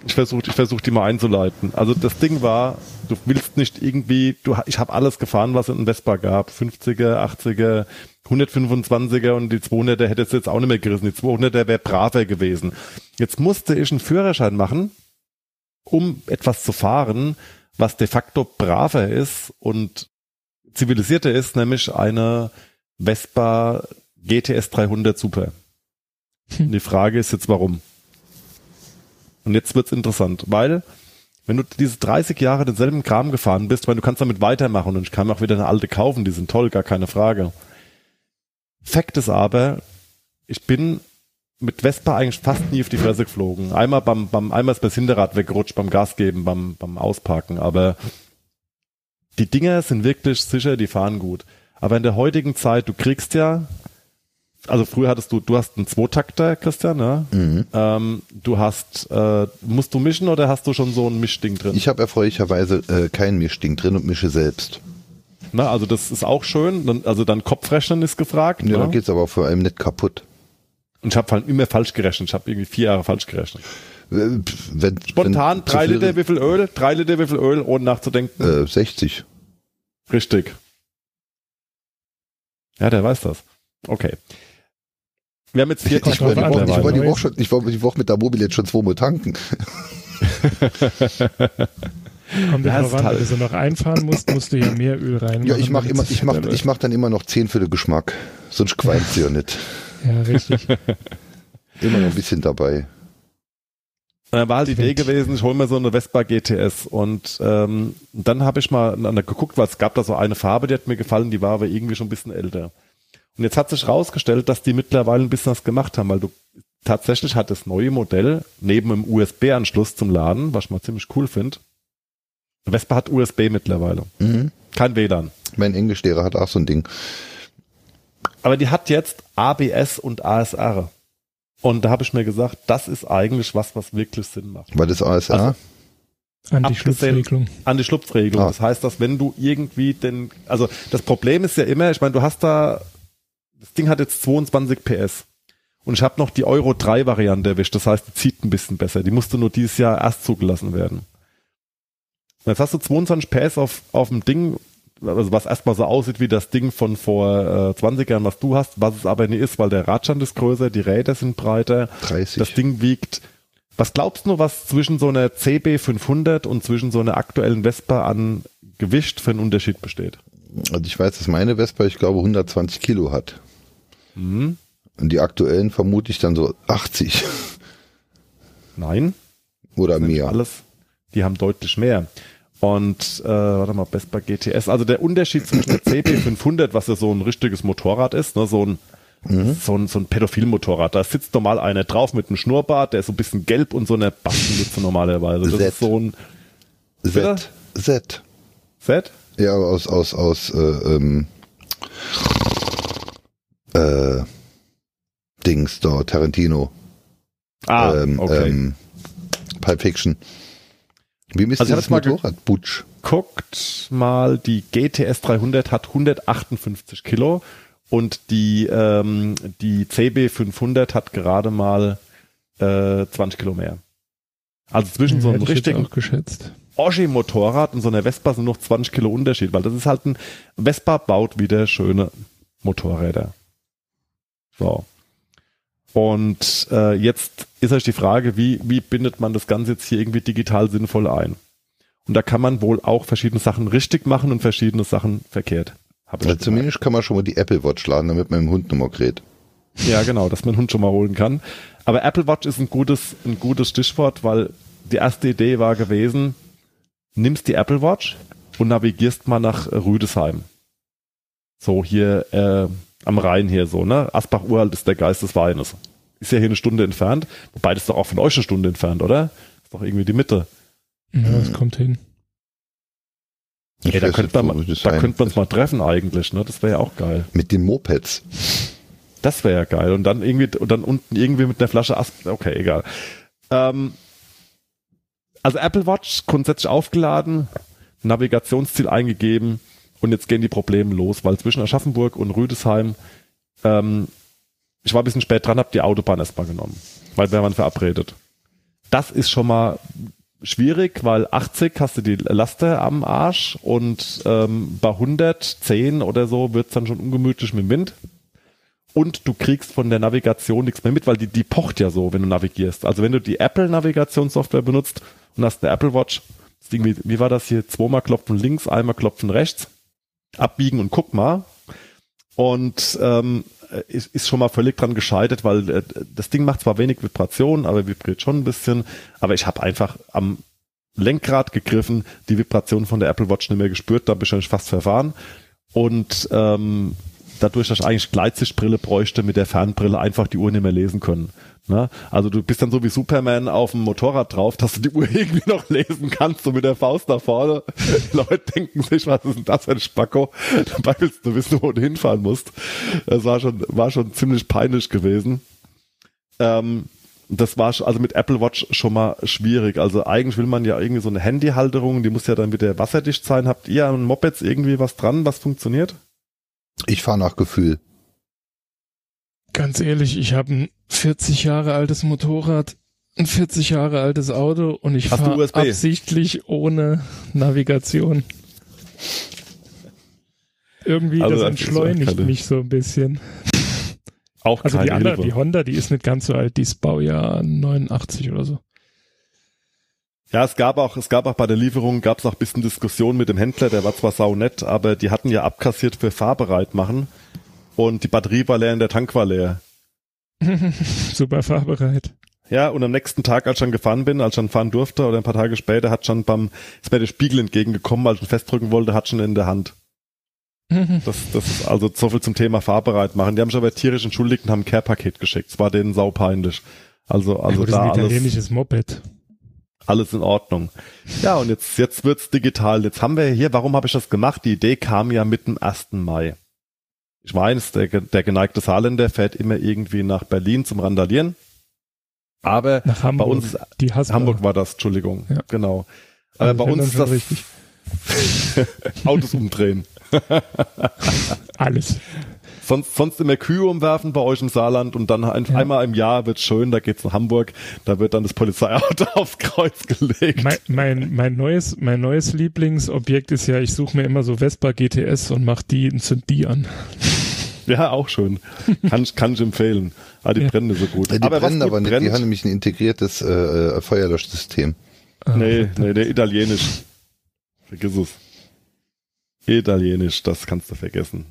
Ich versuche ich versuch die mal einzuleiten. Also das Ding war, du willst nicht irgendwie, du, ich habe alles gefahren, was es in Vespa gab. 50er, 80er, 125er und die 200er hätte es jetzt auch nicht mehr gerissen. Die 200er wäre braver gewesen. Jetzt musste ich einen Führerschein machen, um etwas zu fahren, was de facto braver ist und zivilisierter ist, nämlich eine Vespa GTS 300 Super. Hm. Und die Frage ist jetzt, warum? Und jetzt wird's interessant, weil wenn du diese 30 Jahre denselben Kram gefahren bist, weil du kannst damit weitermachen und ich kann mir auch wieder eine alte kaufen, die sind toll, gar keine Frage. Fakt ist aber, ich bin mit Vespa eigentlich fast nie auf die Fresse geflogen. Einmal beim, beim einmal ist das Hinterrad weggerutscht beim Gas geben, beim, beim Ausparken, aber die Dinger sind wirklich sicher, die fahren gut. Aber in der heutigen Zeit, du kriegst ja, also früher hattest du, du hast einen Zweitakter, Christian, ne? Mhm. Ähm, du hast, äh, musst du mischen oder hast du schon so ein Mischding drin? Ich habe erfreulicherweise äh, kein Mischding drin und mische selbst. Na, also das ist auch schön. Dann, also dann Kopfrechnen ist gefragt. Ja, ne? dann geht's aber vor allem nicht kaputt. Und ich habe halt immer falsch gerechnet. Ich habe irgendwie vier Jahre falsch gerechnet. Äh, Wenn, Spontan wenn drei Liter wie viel Öl, drei Liter wie viel Öl, ohne nachzudenken. Äh, 60. Richtig. Ja, der weiß das. Okay. Wir haben jetzt vier Ich, ich, die Woche, ich, war die. Woche schon, ich war die Woche mit der Mobilet schon zweimal tanken. <laughs> Kommt Ja, ja, ist drauf an, halt- wenn du noch einfahren musst, musst du ja mehr Öl rein. Ja, ich mach immer, ich mach, ich mach dann immer noch 10 für den Geschmack. Sonst qualmt sie ja nicht. Ja, richtig. <laughs> Immer noch ein bisschen dabei. Da war halt die Idee gewesen, ich hole mir so eine Vespa GTS und ähm, dann habe ich mal an der geguckt, weil es gab da so eine Farbe, die hat mir gefallen, die war aber irgendwie schon ein bisschen älter. Und jetzt hat sich rausgestellt, dass die mittlerweile ein bisschen was gemacht haben, weil du tatsächlich hat das neue Modell neben dem USB-Anschluss zum Laden, was ich mal ziemlich cool finde. Vespa hat USB mittlerweile, Mhm. kein WLAN. Mein Englischlehrer hat auch so ein Ding. Aber die hat jetzt ABS und ASR. Und da habe ich mir gesagt, das ist eigentlich was, was wirklich Sinn macht. War das ASA? Also- Anti-Schlupfregelung. an die Schlupfregelung. Ah. Das heißt, dass wenn du irgendwie den, also das Problem ist ja immer, ich meine, du hast da, das Ding hat jetzt 22 PS. Und ich habe noch die Euro 3 Variante erwischt. Das heißt, die zieht ein bisschen besser. Die musste nur dieses Jahr erst zugelassen werden. Und jetzt hast du 22 PS auf, auf dem Ding, also was erstmal so aussieht wie das Ding von vor äh, 20 Jahren, was du hast, was es aber nicht ist, weil der Radstand ist größer, die Räder sind breiter. 30. Das Ding wiegt, was glaubst du, was zwischen so einer CB 500 und zwischen so einer aktuellen Vespa an Gewicht für einen Unterschied besteht? Also ich weiß, dass meine Vespa, ich glaube, 120 Kilo hat. Hm? Und die aktuellen vermute ich dann so 80 Nein, oder mehr. alles, die haben deutlich mehr. Und äh, warte mal, Vespa GTS. Also der Unterschied zwischen der CB 500, was ja so ein richtiges Motorrad ist, ne, so ein so ein, so ein Pädophil-Motorrad. Da sitzt normal einer drauf mit einem Schnurrbart, der ist so ein bisschen gelb und so eine Bastenmütze normalerweise. Das Z. ist so ein Z. Z. Set. Ja, aus, aus, aus, äh, ähm, äh, Dings da, Tarantino. Ah, ähm, okay. ähm, Pulp Fiction. Wie misst Also ge- Motorrad? Butch. guckt mal, die GTS 300 hat 158 Kilo und die, ähm, die CB 500 hat gerade mal äh, 20 Kilo mehr. Also zwischen so einem richtigen auch geschätzt. Oschi-Motorrad und so einer Vespa sind noch 20 Kilo Unterschied, weil das ist halt ein, Vespa baut wieder schöne Motorräder. So. Und äh, jetzt ist euch die Frage, wie, wie bindet man das Ganze jetzt hier irgendwie digital sinnvoll ein? Und da kann man wohl auch verschiedene Sachen richtig machen und verschiedene Sachen verkehrt. Hab zumindest kann man schon mal die Apple Watch laden, damit man dem Hund nochmal kräht. Ja, genau, dass man einen Hund schon mal holen kann. Aber Apple Watch ist ein gutes, ein gutes Stichwort, weil die erste Idee war gewesen, nimmst die Apple Watch und navigierst mal nach äh, Rüdesheim. So hier äh, am Rhein hier so, ne? Asbach-Uralt ist der Geist des Weines. Ist ja hier eine Stunde entfernt. Wobei das ist doch auch von euch eine Stunde entfernt, oder? Ist doch irgendwie die Mitte. Ja, das kommt hin. Ey, da könnte man, da könnte man uns ist. mal treffen eigentlich, ne? Das wäre ja auch geil. Mit den Mopeds. Das wäre ja geil. Und dann irgendwie, und dann unten irgendwie mit einer Flasche Asp. Okay, egal. Ähm, also Apple Watch grundsätzlich aufgeladen, Navigationsziel eingegeben und jetzt gehen die Probleme los, weil zwischen Aschaffenburg und Rüdesheim, ähm, ich war ein bisschen spät dran, habe die Autobahn erstmal genommen, weil wir waren verabredet. das ist schon mal schwierig, weil 80 hast du die Laste am Arsch und ähm, bei 110 oder so wird's dann schon ungemütlich mit dem Wind. Und du kriegst von der Navigation nichts mehr mit, weil die, die pocht ja so, wenn du navigierst. Also wenn du die Apple-Navigationssoftware benutzt und hast eine Apple Watch, das Ding, wie, wie war das hier? Zweimal klopfen links, einmal klopfen rechts, abbiegen und guck mal. Und ähm, ist, ist schon mal völlig dran gescheitert, weil äh, das Ding macht zwar wenig Vibration, aber vibriert schon ein bisschen. Aber ich habe einfach am Lenkrad gegriffen, die Vibration von der Apple Watch nicht mehr gespürt, da bin ich eigentlich fast verfahren. Und ähm, dadurch, dass ich eigentlich Gleitsichtbrille bräuchte, mit der Fernbrille einfach die Uhr nicht mehr lesen können. Ne? Also du bist dann so wie Superman auf dem Motorrad drauf, dass du die Uhr <laughs> irgendwie noch lesen kannst, so mit der Faust nach vorne. Die <laughs> Leute denken sich, was ist denn das für ein Spacko? Dabei willst du wissen, wo du hinfahren musst. Das war schon, war schon ziemlich peinlich gewesen. Ähm, das war also mit Apple Watch schon mal schwierig. Also eigentlich will man ja irgendwie so eine Handyhalterung, die muss ja dann wieder wasserdicht sein. Habt ihr an Mopeds irgendwie was dran, was funktioniert? Ich fahre nach Gefühl. Ganz ehrlich, ich habe ein 40 Jahre altes Motorrad, ein 40 Jahre altes Auto und ich fahre absichtlich ohne Navigation. Irgendwie, Also das entschleunigt keine- mich so ein bisschen. Auch Also die andere, Hilfe. die Honda, die ist nicht ganz so alt, die ist Baujahr 89 oder so. Ja, es gab auch, es gab auch bei der Lieferung, gab es auch ein bisschen Diskussion mit dem Händler, der war zwar saunett, aber die hatten ja abkassiert für fahrbereit machen und die Batterie war leer und der Tank war leer. Super fahrbereit. Ja, und am nächsten Tag, als ich dann gefahren bin, als ich dann fahren durfte oder ein paar Tage später, hat schon beim, ist mir der Spiegel entgegengekommen, als ich ihn festdrücken wollte, hat schon in der Hand. <laughs> Das, das ist also so viel zum Thema fahrbereit machen. Die haben sich aber tierisch entschuldigt und haben ein Care-Paket geschickt. Es war denen saupeinlich. Also, also Also das ist da ein alles. italienisches Moped. alles in Ordnung. Ja, und jetzt, jetzt wird's digital. Jetzt haben wir hier, warum habe ich das gemacht? Die Idee kam ja mit dem 1. Mai. Ich weiß, der, der geneigte Saarländer fährt immer irgendwie nach Berlin zum Randalieren. Aber Nach Hamburg. bei uns die Haspa. Hamburg war das, Entschuldigung. Ja. Genau. Also Aber bei uns ist das richtig. <laughs> Autos umdrehen. <laughs> Alles. Sonst, sonst immer Kühe umwerfen bei euch im Saarland und dann ein, Ja. einmal im Jahr wird's schön, da geht's nach Hamburg, da wird dann das Polizeiauto <laughs> aufs Kreuz gelegt. Mein, mein, mein neues, mein neues Lieblingsobjekt ist ja, ich suche mir immer so Vespa GTS und mach die und zünd die an. <laughs> Ja, auch schön. Kann ich, kann ich empfehlen. Ah, die Ja. brennen nicht so gut. Äh, Die aber brennen aber nicht, brennt, die haben nämlich ein integriertes äh, äh, Feuerlöschsystem. Ah, nee, nee, der Italienisch. Vergiss es. Italienisch, das kannst du vergessen.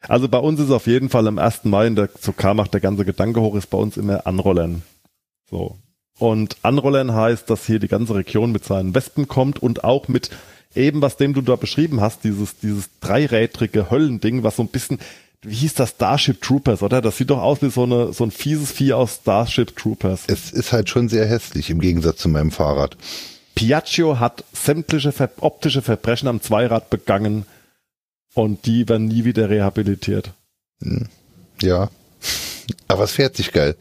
Also bei uns ist auf jeden Fall am 1. Mai, in der, kam auch der ganze Gedanke hoch, ist bei uns immer Anrollern. So. Und Anrollern heißt, dass hier die ganze Region mit seinen Wespen kommt und auch mit eben, was dem du da beschrieben hast, dieses, dieses dreirädrige Höllending, was so ein bisschen, wie hieß das, Starship Troopers, oder? Das sieht doch aus wie so, eine, so ein fieses Vieh aus Starship Troopers. Es ist halt schon sehr hässlich im Gegensatz zu meinem Fahrrad. Piaggio hat sämtliche ver optische Verbrechen am Zweirad begangen und die werden nie wieder rehabilitiert. Ja. <laughs> Aber es fährt sich geil.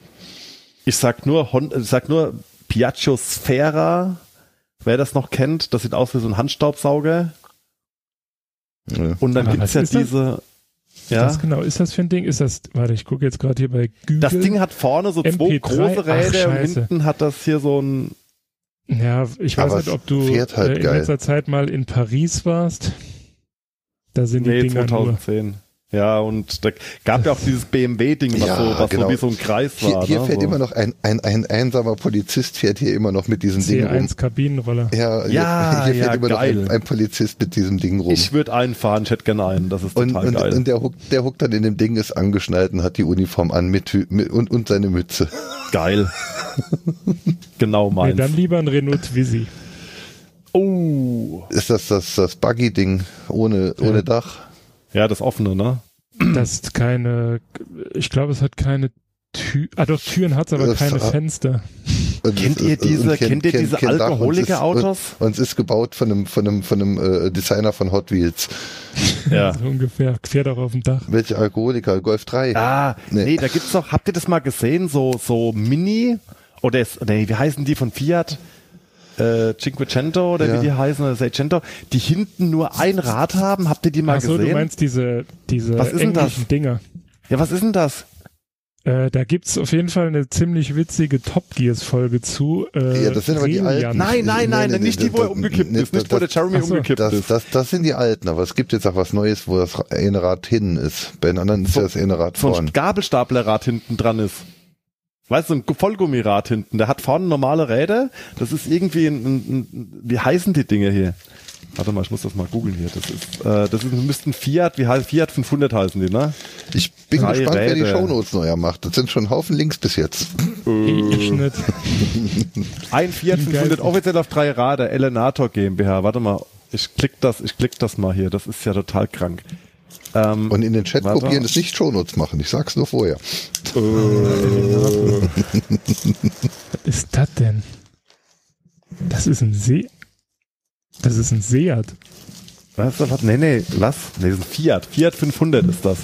Ich sag nur, ich sag nur Piaggio Sfera, wer das noch kennt, das sieht aus wie so ein Handstaubsauger. Ja. Und dann Ah, gibt's ja ist das? Ja, Was genau ist das für ein Ding? Ist das, warte, ich gucke jetzt gerade hier bei Google. das Ding hat vorne so zwei MP3, große Räder ach, hinten hat das hier so ein, Ja, ich weiß nicht, ob du halt äh, in geil. letzter Zeit mal in Paris warst. Da sind die nee, Dinger nur. 2010. Ja, und da gab ja auch dieses BMW-Ding, was, Ja, so, was genau. so wie so ein Kreis Hier, war. hier ne? fährt so. immer noch ein, ein, ein einsamer Polizist, fährt hier immer noch mit diesem Ding rum. C1 Kabinenroller. Ja, Ja, hier, <laughs> hier fährt ja, immer geil. noch ein, ein Polizist mit diesem Ding rum. Ich würde einen fahren, ich hätte gerne einen, das ist und, total und, geil. und der huckt, der huckt dann in dem Ding, ist angeschnallt und hat die Uniform an mit, mit und, und seine Mütze. Geil. <laughs> genau Nee, meins. dann lieber ein Renault Twizy. oh. Ist das das, das Buggy-Ding ohne, Ja. ohne Dach? Ja, das offene, ne? Das ist keine, ich glaube, es hat keine Tür, ah doch, Türen hat es, aber Das- keine. Fenster. Und Kennt ihr diese- kennt ihr diese Dach und es ist- Alkoholiker-Autos? Und, und es ist gebaut von einem, von einem, von einem äh, Designer von Hot Wheels. Ja. <laughs> So ungefähr, quer doch auf dem Dach. Welche Alkoholiker? Golf 3. Ah, nee. Nee. da gibt's doch, habt ihr das mal gesehen, so, so Mini, oder ist, nee, wie heißen die von Fiat? Äh, Cinquecento oder Ja. wie die heißen, oder Seicento, die hinten nur ein Rad haben, habt ihr die mal Ach so, gesehen? du meinst diese, diese Was ist denn das? englischen Dinger. ja, was ist denn das? Äh, da gibt's auf jeden Fall eine ziemlich witzige Top Gears Folge zu. Äh, Ja, das sind aber die alten. Nein, nein, nein, Nee, nee, nicht nee, die, wo er das- umgekippt nee, ist, nicht wo der das- Jeremy so, umgekippt Das, ist. das, das sind die alten, aber es gibt jetzt auch was Neues, wo das eine Rad hinten ist. Bei den anderen ist So- ja das eine Rad so vorn. ein Gabelstaplerrad hinten dran ist. Weißt du, ein Vollgummirad hinten, der hat vorne normale Räder. Das ist irgendwie ein, ein, ein wie heißen die Dinge hier? Warte mal, ich muss das mal googeln hier. Das ist, äh, das ist, müssten Fiat, wie heißt Fiat 500 heißen die, ne? Ich bin Drei gespannt, wer die Räder. Shownotes neuer macht. Das sind schon ein Haufen Links bis jetzt. Ich nicht. Ein Fiat Wie geil 500 ist- offiziell auf drei Räder, Elenator GmbH. Warte mal, ich klick das, ich klick das mal hier. Das ist ja total krank. Ähm, Und in den Chat Warte. kopieren ist nicht Shownotes machen. Ich sag's nur vorher. <laughs> Was ist das denn? Das ist ein See. Das ist ein Seat. was, was? Nee, nee, lass. Nee, das ist ein Fiat. Fiat 500 ist das.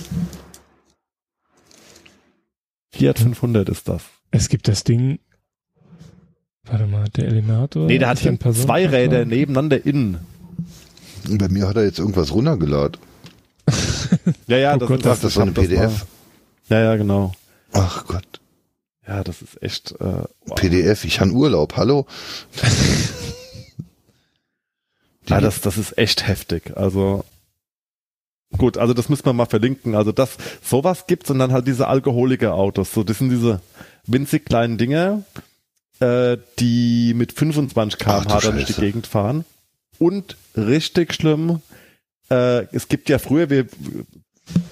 Fiat 500 ist das. Es gibt das Ding. Warte mal, der Elenator. Nee, der hat hinten zwei. Räder nebeneinander innen. Bei mir hat er jetzt irgendwas runtergeladen. Ja, ja, Oh das Gott, ist Ach, das ist so eine das PDF. Ja, ja, genau. Ach Gott. Ja, das ist echt. Äh, wow. PDF, ich han Urlaub, hallo? <laughs> Ja, das, das ist echt heftig. Also gut, also das müssen wir mal verlinken. Also das, sowas gibt's und dann halt diese Alkoholiker-Autos. So, das sind diese winzig kleinen Dinger, äh, die mit 25 Ach, km/h durch die. Gegend fahren. Und richtig schlimm, äh, es gibt ja früher wir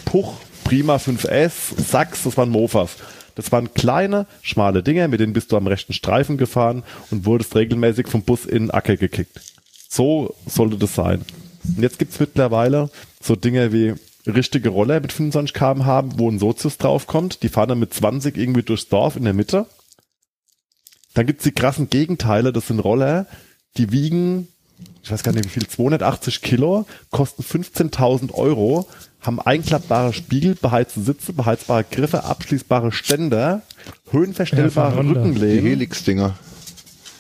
Puch, Prima 5S, Sachs, das waren Mofas. Das waren kleine, schmale Dinger, mit denen bist du am rechten Streifen gefahren und wurdest regelmäßig vom Bus in den Acker gekickt. So sollte das sein. Und jetzt gibt's mittlerweile so Dinge wie richtige Roller mit 25 km/h, wo ein Sozius draufkommt. Die fahren dann mit 20 irgendwie durchs Dorf in der Mitte. Dann gibt's die krassen Gegenteile, das sind Roller, die wiegen, ich weiß gar nicht wie viel, 280 Kilo, kosten 15.000 Euro, haben einklappbare Spiegel, beheizte Sitze, beheizbare Griffe, abschließbare Ständer, höhenverstellbare Ja, von Honda. Die Rückenlehnen Helix-Dinger.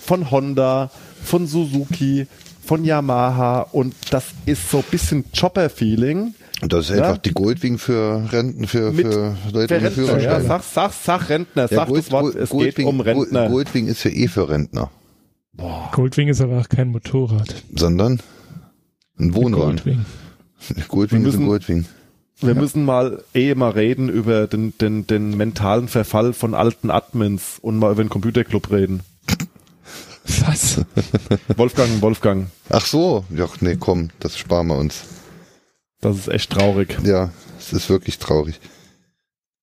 von Honda, von Suzuki, von Yamaha und das ist so ein bisschen Chopper-Feeling. Und das ist Ja. einfach die Goldwing für Renten, für, Mit- für Leute ohne Rentner, ja, Führerschein. sag, sag, sag Rentner, Ja, sag Gold- das Wort, es Goldwing, geht um Rentner. Gold- Goldwing ist ja eh für Rentner, Goldwing ist aber auch kein Motorrad. sondern ein Wohnwagen. Goldwing. <laughs> Goldwing Wir ist ein müssen- Goldwing. Wir müssen mal eh mal reden über den, den, den mentalen Verfall von alten Admins und mal über den Computerclub reden. <laughs> Was? Wolfgang, Wolfgang, Ach so, ja, nee, komm, das sparen wir uns. das ist echt traurig. Ja, es ist wirklich traurig.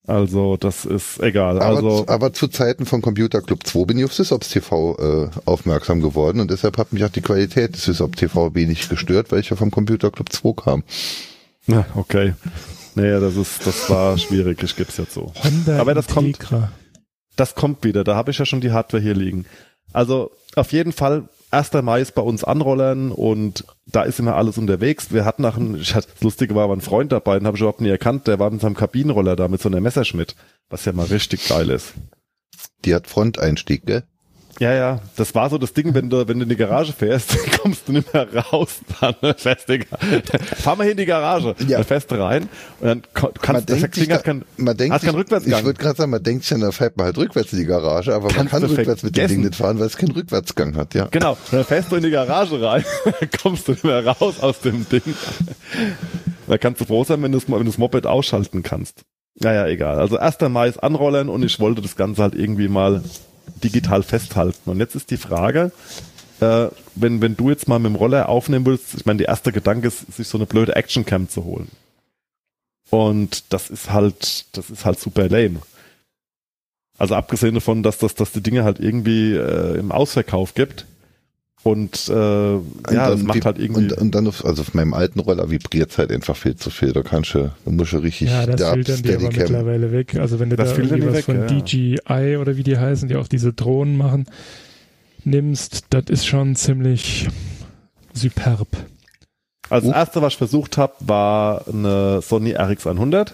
Also, das ist egal. Aber, Also, aber zu Zeiten von Computer Club 2 bin ich auf SysOps TV äh, aufmerksam geworden und deshalb hat mich auch die Qualität des SysOps TV wenig gestört, weil ich ja vom Computer Club 2 kam. na, okay. Naja, das ist, das war schwierig, ich geb's jetzt so. Honda Aber das kommt- Integra. Das kommt wieder, da habe ich ja schon die Hardware hier liegen. Also auf jeden Fall, 1. Mai ist bei uns Anrollern und da ist immer alles unterwegs. Wir hatten nach einem, <laughs> ich hatte, das Lustige war, aber ein Freund dabei, den habe ich überhaupt nie erkannt, der war mit seinem Kabinenroller da mit so einer Messerschmidt, was ja mal richtig geil ist. Die hat Fronteinstieg, gell? Ja, ja, das war so das Ding, wenn du, wenn du in die Garage fährst, <laughs> kommst du nicht mehr raus, dann fährst du, fahr mal hier in die Garage, Ja. dann fährst du rein und dann kannst, das sich Ding da- hat kein, man denkt sich- Rückwärtsgang. Ich würde gerade sagen, man denkt sich, dann fährt man halt rückwärts in die Garage, aber man Kannst kann du rückwärts mit dem. Ding nicht fahren, weil es keinen Rückwärtsgang hat, ja. Genau, und dann fährst du in die Garage rein, <laughs> kommst du nicht mehr raus aus dem Ding. Da kannst du froh sein, wenn du das, wenn du das Moped ausschalten kannst. Naja, egal. Also 1. Mai ist anrollen und ich wollte das Ganze halt irgendwie mal digital festhalten. Und jetzt ist die Frage, äh, wenn, wenn du jetzt mal mit dem Roller aufnehmen willst, ich meine, der erste Gedanke ist, sich so eine blöde Actioncam zu holen. Und das ist halt, das ist halt super lame. Also abgesehen davon, dass das, dass die Dinge halt irgendwie äh, im Ausverkauf gibt. Und äh, ja, das macht halt irgendwie. Und, und dann auf, also auf meinem alten Roller vibriert halt einfach viel zu viel. Da kannst du, da musst du richtig Ja, das derb filtern die aber Steadicam. mittlerweile weg. Also wenn du Das da irgendwie was weg, von ja. DJI oder wie die heißen, die auch diese Drohnen machen, nimmst, das ist schon ziemlich superb. Also Oh. das erste, was ich versucht habe, war eine Sony RX100.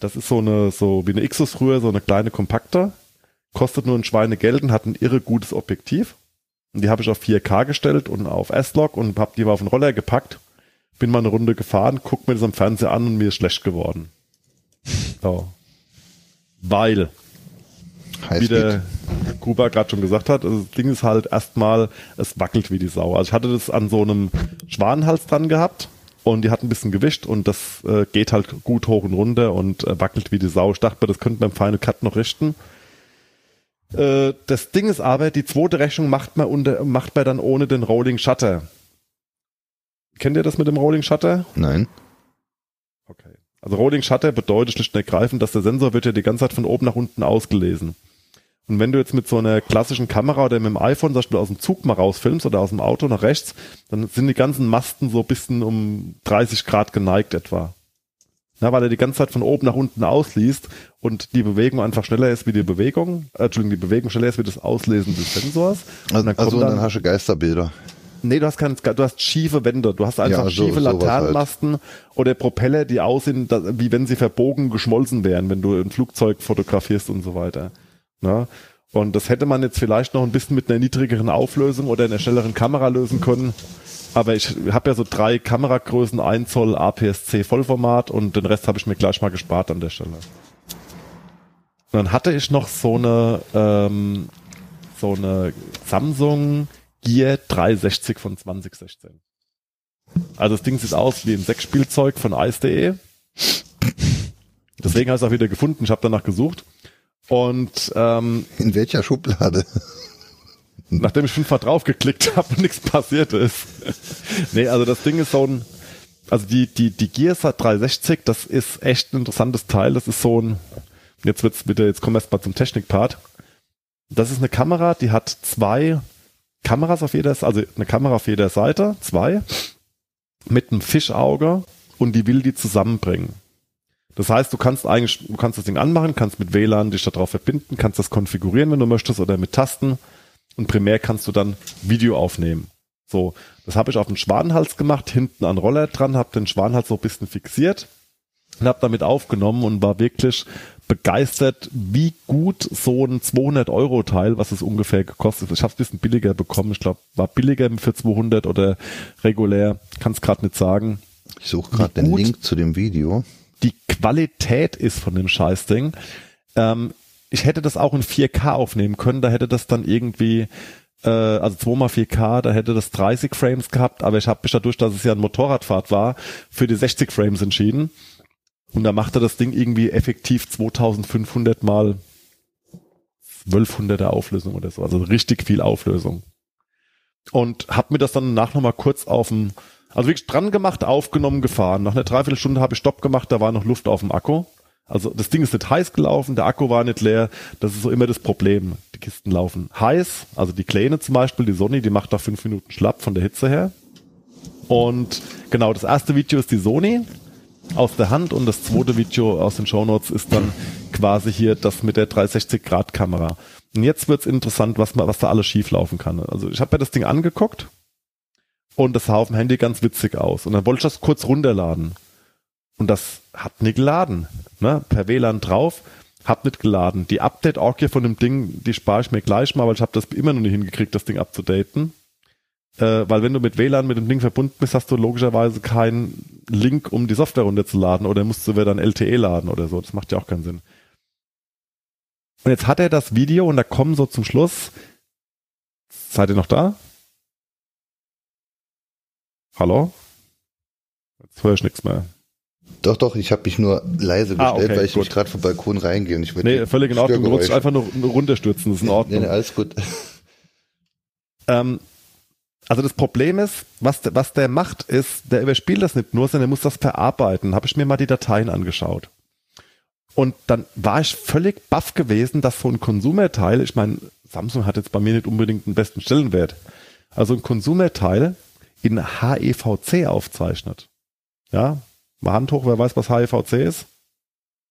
Das ist so eine, so wie eine Xus früher, so eine kleine kompakte. Kostet nur ein Schweinegeld und hat ein irre gutes Objektiv. Und die habe ich auf 4K gestellt und auf S-Log und habe die mal auf den Roller gepackt. Bin mal eine Runde gefahren, guck mir das am Fernseher an und mir ist schlecht geworden. <laughs> So. Weil, wie Highspeed. der Kuba gerade schon gesagt hat, also das Ding ist halt erstmal, es wackelt wie die Sau. Also ich hatte das an so einem Schwanenhals dran gehabt und die hat ein bisschen gewischt und das äh, geht halt gut hoch und runter und äh, wackelt wie die Sau. Ich dachte mir, das könnte beim Final Cut noch richten. Äh, das Ding ist aber, die zweite Rechnung macht man, unter, macht man dann ohne den Rolling Shutter. Kennt ihr das mit dem Rolling Shutter? Nein. Okay. Also Rolling Shutter bedeutet schlicht und ergreifend, dass der Sensor wird ja die ganze Zeit von oben nach unten ausgelesen. Und wenn du jetzt mit so einer klassischen Kamera oder mit dem iPhone zum Beispiel aus dem Zug mal rausfilmst oder aus dem Auto nach rechts, dann sind die ganzen Masten so ein bisschen um 30 Grad geneigt etwa. Na, weil er die ganze Zeit von oben nach unten ausliest und die Bewegung einfach schneller ist wie die Bewegung, äh, Entschuldigung, die Bewegung schneller ist wie das Auslesen des Sensors. Und Also, dann kommt also dann- dann hast du Geisterbilder. Nee, du hast kein, du hast schiefe Wände, du hast einfach Ja, so- schiefe halt. Laternenmasten oder Propeller, die aussehen, wie wenn sie verbogen geschmolzen wären, wenn du ein Flugzeug fotografierst und so weiter. Na? Und das hätte man jetzt vielleicht noch ein bisschen mit einer niedrigeren Auflösung oder einer schnelleren Kamera lösen können. Aber ich habe ja so drei Kameragrößen, 1 Zoll APS-C Vollformat und den Rest habe ich mir gleich mal gespart an der Stelle. Und dann hatte ich noch so eine, ähm, so eine Samsung Gear 360 von 2016. Also das Ding sieht aus wie ein Sexspielzeug von ice.de. Deswegen habe ich es auch wieder gefunden. Ich habe danach gesucht. Und ähm, In welcher Schublade? Nachdem ich fünfmal draufgeklickt habe und nichts passiert ist. nee, also das Ding ist so ein, also die, die, die Gears hat 360, das ist echt ein interessantes Teil. Das ist so ein, jetzt wird's wieder, jetzt kommen wir erst mal zum Technikpart. Das ist eine Kamera, die hat zwei Kameras auf jeder, also eine Kamera auf jeder Seite, zwei, mit einem Fischauge und die will die zusammenbringen. Das heißt, du kannst eigentlich, du kannst das Ding anmachen, kannst mit WLAN dich darauf verbinden, kannst das konfigurieren, wenn du möchtest, oder mit Tasten. Und primär kannst du dann Video aufnehmen. So, das habe ich auf den Schwanenhals gemacht, hinten an Roller dran, habe den Schwanenhals so ein bisschen fixiert und habe damit aufgenommen und war wirklich begeistert, wie gut so ein 200 Euro Teil, was es ungefähr gekostet ist. Ich habe es ein bisschen billiger bekommen. Ich glaube, war billiger für 200 oder regulär. Kann es gerade nicht sagen. Ich suche gerade den. Link zu dem Video. Die Qualität ist von dem Scheißding. Ähm, ich hätte das auch in 4K aufnehmen können. Da hätte das dann irgendwie äh, also 2x4K, da hätte das 30 Frames gehabt, aber ich habe mich dadurch, dass es ja ein Motorradfahrt war, für die 60 Frames entschieden. Und da machte das Ding irgendwie effektiv 2500 mal 1200er Auflösung oder so, also richtig viel Auflösung. Und hab mir das dann nach nochmal kurz auf dem, also wirklich dran gemacht, aufgenommen, gefahren. Nach einer Dreiviertelstunde habe ich Stopp gemacht, da war noch Luft auf dem Akku. Also das Ding ist nicht heiß gelaufen, der Akku war nicht leer. Das ist so immer das Problem. Die Kisten laufen heiß, also die Kleine zum Beispiel, die Sony, die macht da fünf Minuten schlapp von der Hitze her. Und genau, das erste Video ist die Sony aus der Hand und das zweite Video aus den Shownotes ist dann quasi hier das mit der 360-Grad-Kamera. Und jetzt wird's interessant, was, ma- was da alles schief laufen kann. Also ich habe mir das Ding angeguckt und das sah auf dem Handy ganz witzig aus. Und dann wollte ich das kurz runterladen. Und das hat nicht geladen. Ne? Per WLAN drauf, hat nicht geladen. Die Update-Orgie von dem Ding, die spare ich mir gleich mal, weil ich habe das immer noch nicht hingekriegt, das Ding abzudaten. Äh, weil wenn du mit WLAN mit dem Ding verbunden bist, hast du logischerweise keinen Link, um die Software runterzuladen oder musst du wieder dann LTE laden oder so. Das macht ja auch keinen Sinn. Und jetzt hat er das Video und da kommen so zum Schluss. Seid ihr noch da? Hallo? Jetzt höre ich nichts mehr. Doch, doch, ich habe mich nur leise Ah, gestellt, okay, weil ich gut. nicht gerade vom Balkon reingehe. Und ich würde Nee, völlig in Ordnung. Du Störgeräusche- einfach nur runterstürzen. Das ist in Nee, Ordnung. nee, alles gut. <laughs> Ähm, also das Problem ist, was der, was der macht, ist, der überspielt das nicht nur, sondern er muss das verarbeiten. Habe ich mir mal die Dateien angeschaut. Und dann war ich völlig baff gewesen, dass so ein Konsumerteil, ich meine, Samsung hat jetzt bei mir nicht unbedingt den besten Stellenwert, also ein Konsumerteil in HEVC aufzeichnet. Ja, mal Hand hoch, wer weiß, was HEVC ist?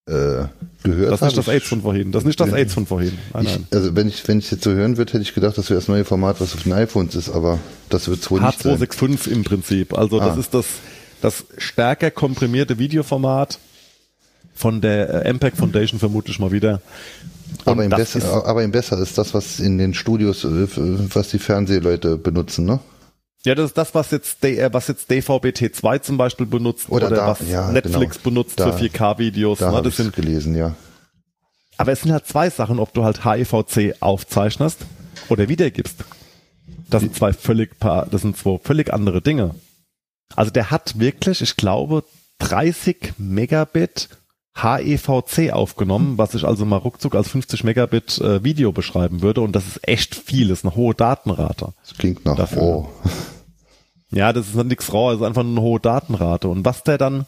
Äh, gehört Das ist nicht das AIDS von vorhin. Das ist nicht das AIDS von vorhin. Nein, Ich, nein. also wenn ich wenn ich jetzt so hören würde, hätte ich gedacht, das wäre das neue Format, was auf den iPhones ist, aber das wird wohl nicht sein. H265 im Prinzip. Also das Ah. ist das, das stärker komprimierte Videoformat von der äh, MPEG Foundation vermutlich mal wieder. Und Aber im, das besser, ist- aber im besser ist das, was in den Studios, äh, was die Fernsehleute benutzen, ne? Ja, das ist das, was jetzt, äh, was jetzt DVB-T2 zum Beispiel benutzt Oder oder, da- was ja, Netflix genau. benutzt Da- für 4K-Videos. Da Ne? Das sind gelesen, ja. Aber es sind halt zwei Sachen, ob du halt HEVC aufzeichnest oder wiedergibst. Das sind zwei völlig paar, das sind zwei völlig andere Dinge. Also der hat wirklich, ich glaube, 30 Megabit HEVC aufgenommen, was ich also mal ruckzuck als 50 Megabit äh, Video beschreiben würde. Und das ist echt viel, das ist eine hohe Datenrate. Das klingt nach Dafür. RAW. Ja, das ist nichts raw, das ist einfach eine hohe Datenrate. Und was der dann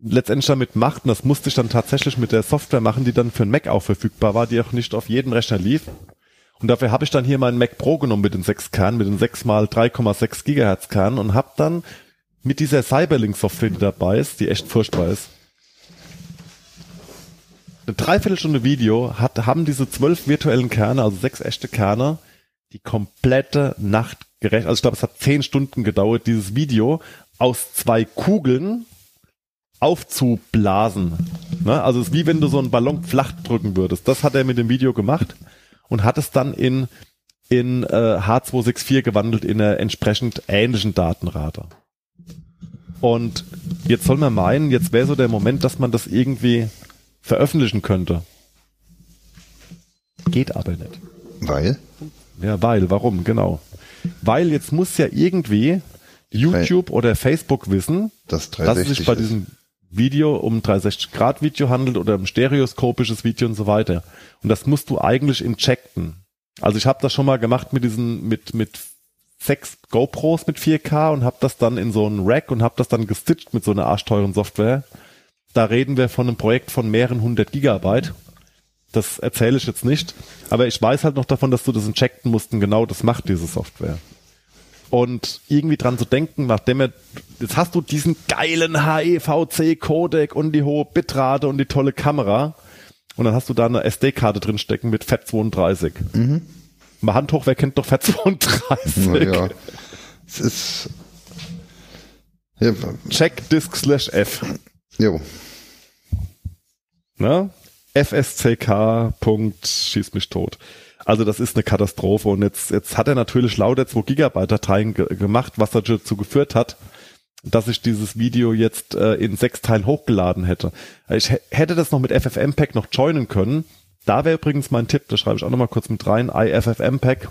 letztendlich damit macht, und das musste ich dann tatsächlich mit der Software machen, die dann für einen Mac auch verfügbar war, die auch nicht auf jedem Rechner lief. Und dafür habe ich dann hier meinen Mac Pro genommen mit den 6 Kernen, mit den 6 mal 3,6 Gigahertz Kernen und habe dann mit dieser Cyberlink-Software, die dabei ist, die echt furchtbar ist, eine Dreiviertelstunde Video hat, haben diese zwölf virtuellen Kerne, also sechs echte Kerne, die komplette Nacht gerecht. Also ich glaube, es hat zehn Stunden gedauert, dieses Video aus zwei Kugeln aufzublasen. Ne? Also es ist wie wenn du so einen Ballon flach drücken würdest. Das hat er mit dem Video gemacht und hat es dann in, in äh, H264 gewandelt in einer entsprechend ähnlichen Datenrate. Und jetzt soll man meinen, jetzt wäre so der Moment, dass man das irgendwie veröffentlichen könnte. Geht aber nicht. Weil? Ja, weil, warum, genau. Weil jetzt muss ja irgendwie YouTube oder Facebook wissen, Das dass es 360 sich bei ist. diesem Video um 360-Grad-Video handelt oder um stereoskopisches Video und so weiter. Und das musst du eigentlich injecten. Also ich habe das schon mal gemacht mit diesen, mit, mit sechs GoPros mit 4K und habe das dann in so einen Rack und habe das dann gestitcht mit so einer arschteuren Software. Da reden wir von einem Projekt von mehreren hundert Gigabyte. Das erzähle ich jetzt nicht. Aber ich weiß halt noch davon, dass du das injecten musst und genau das macht diese Software. Und irgendwie dran zu denken, nachdem er, jetzt hast du diesen geilen HEVC-Codec und die hohe Bitrate und die tolle Kamera. Und dann hast du da eine SD-Karte drinstecken mit FAT32. Mhm. Mal Hand hoch, wer kennt doch FAT32? Naja, es ist. Ja, Check disk slash F. jo. Ne? FSCK. Schieß mich tot. Also das ist eine Katastrophe und jetzt, jetzt hat er natürlich lauter 2 Gigabyte Dateien ge gemacht, was dazu geführt hat, dass ich dieses Video jetzt äh, in sechs Teilen hochgeladen hätte. Ich hä- hätte das noch mit FFmpeg noch joinen können. Da wäre übrigens mein Tipp, das schreibe ich auch nochmal kurz mit rein, iFFmpeg,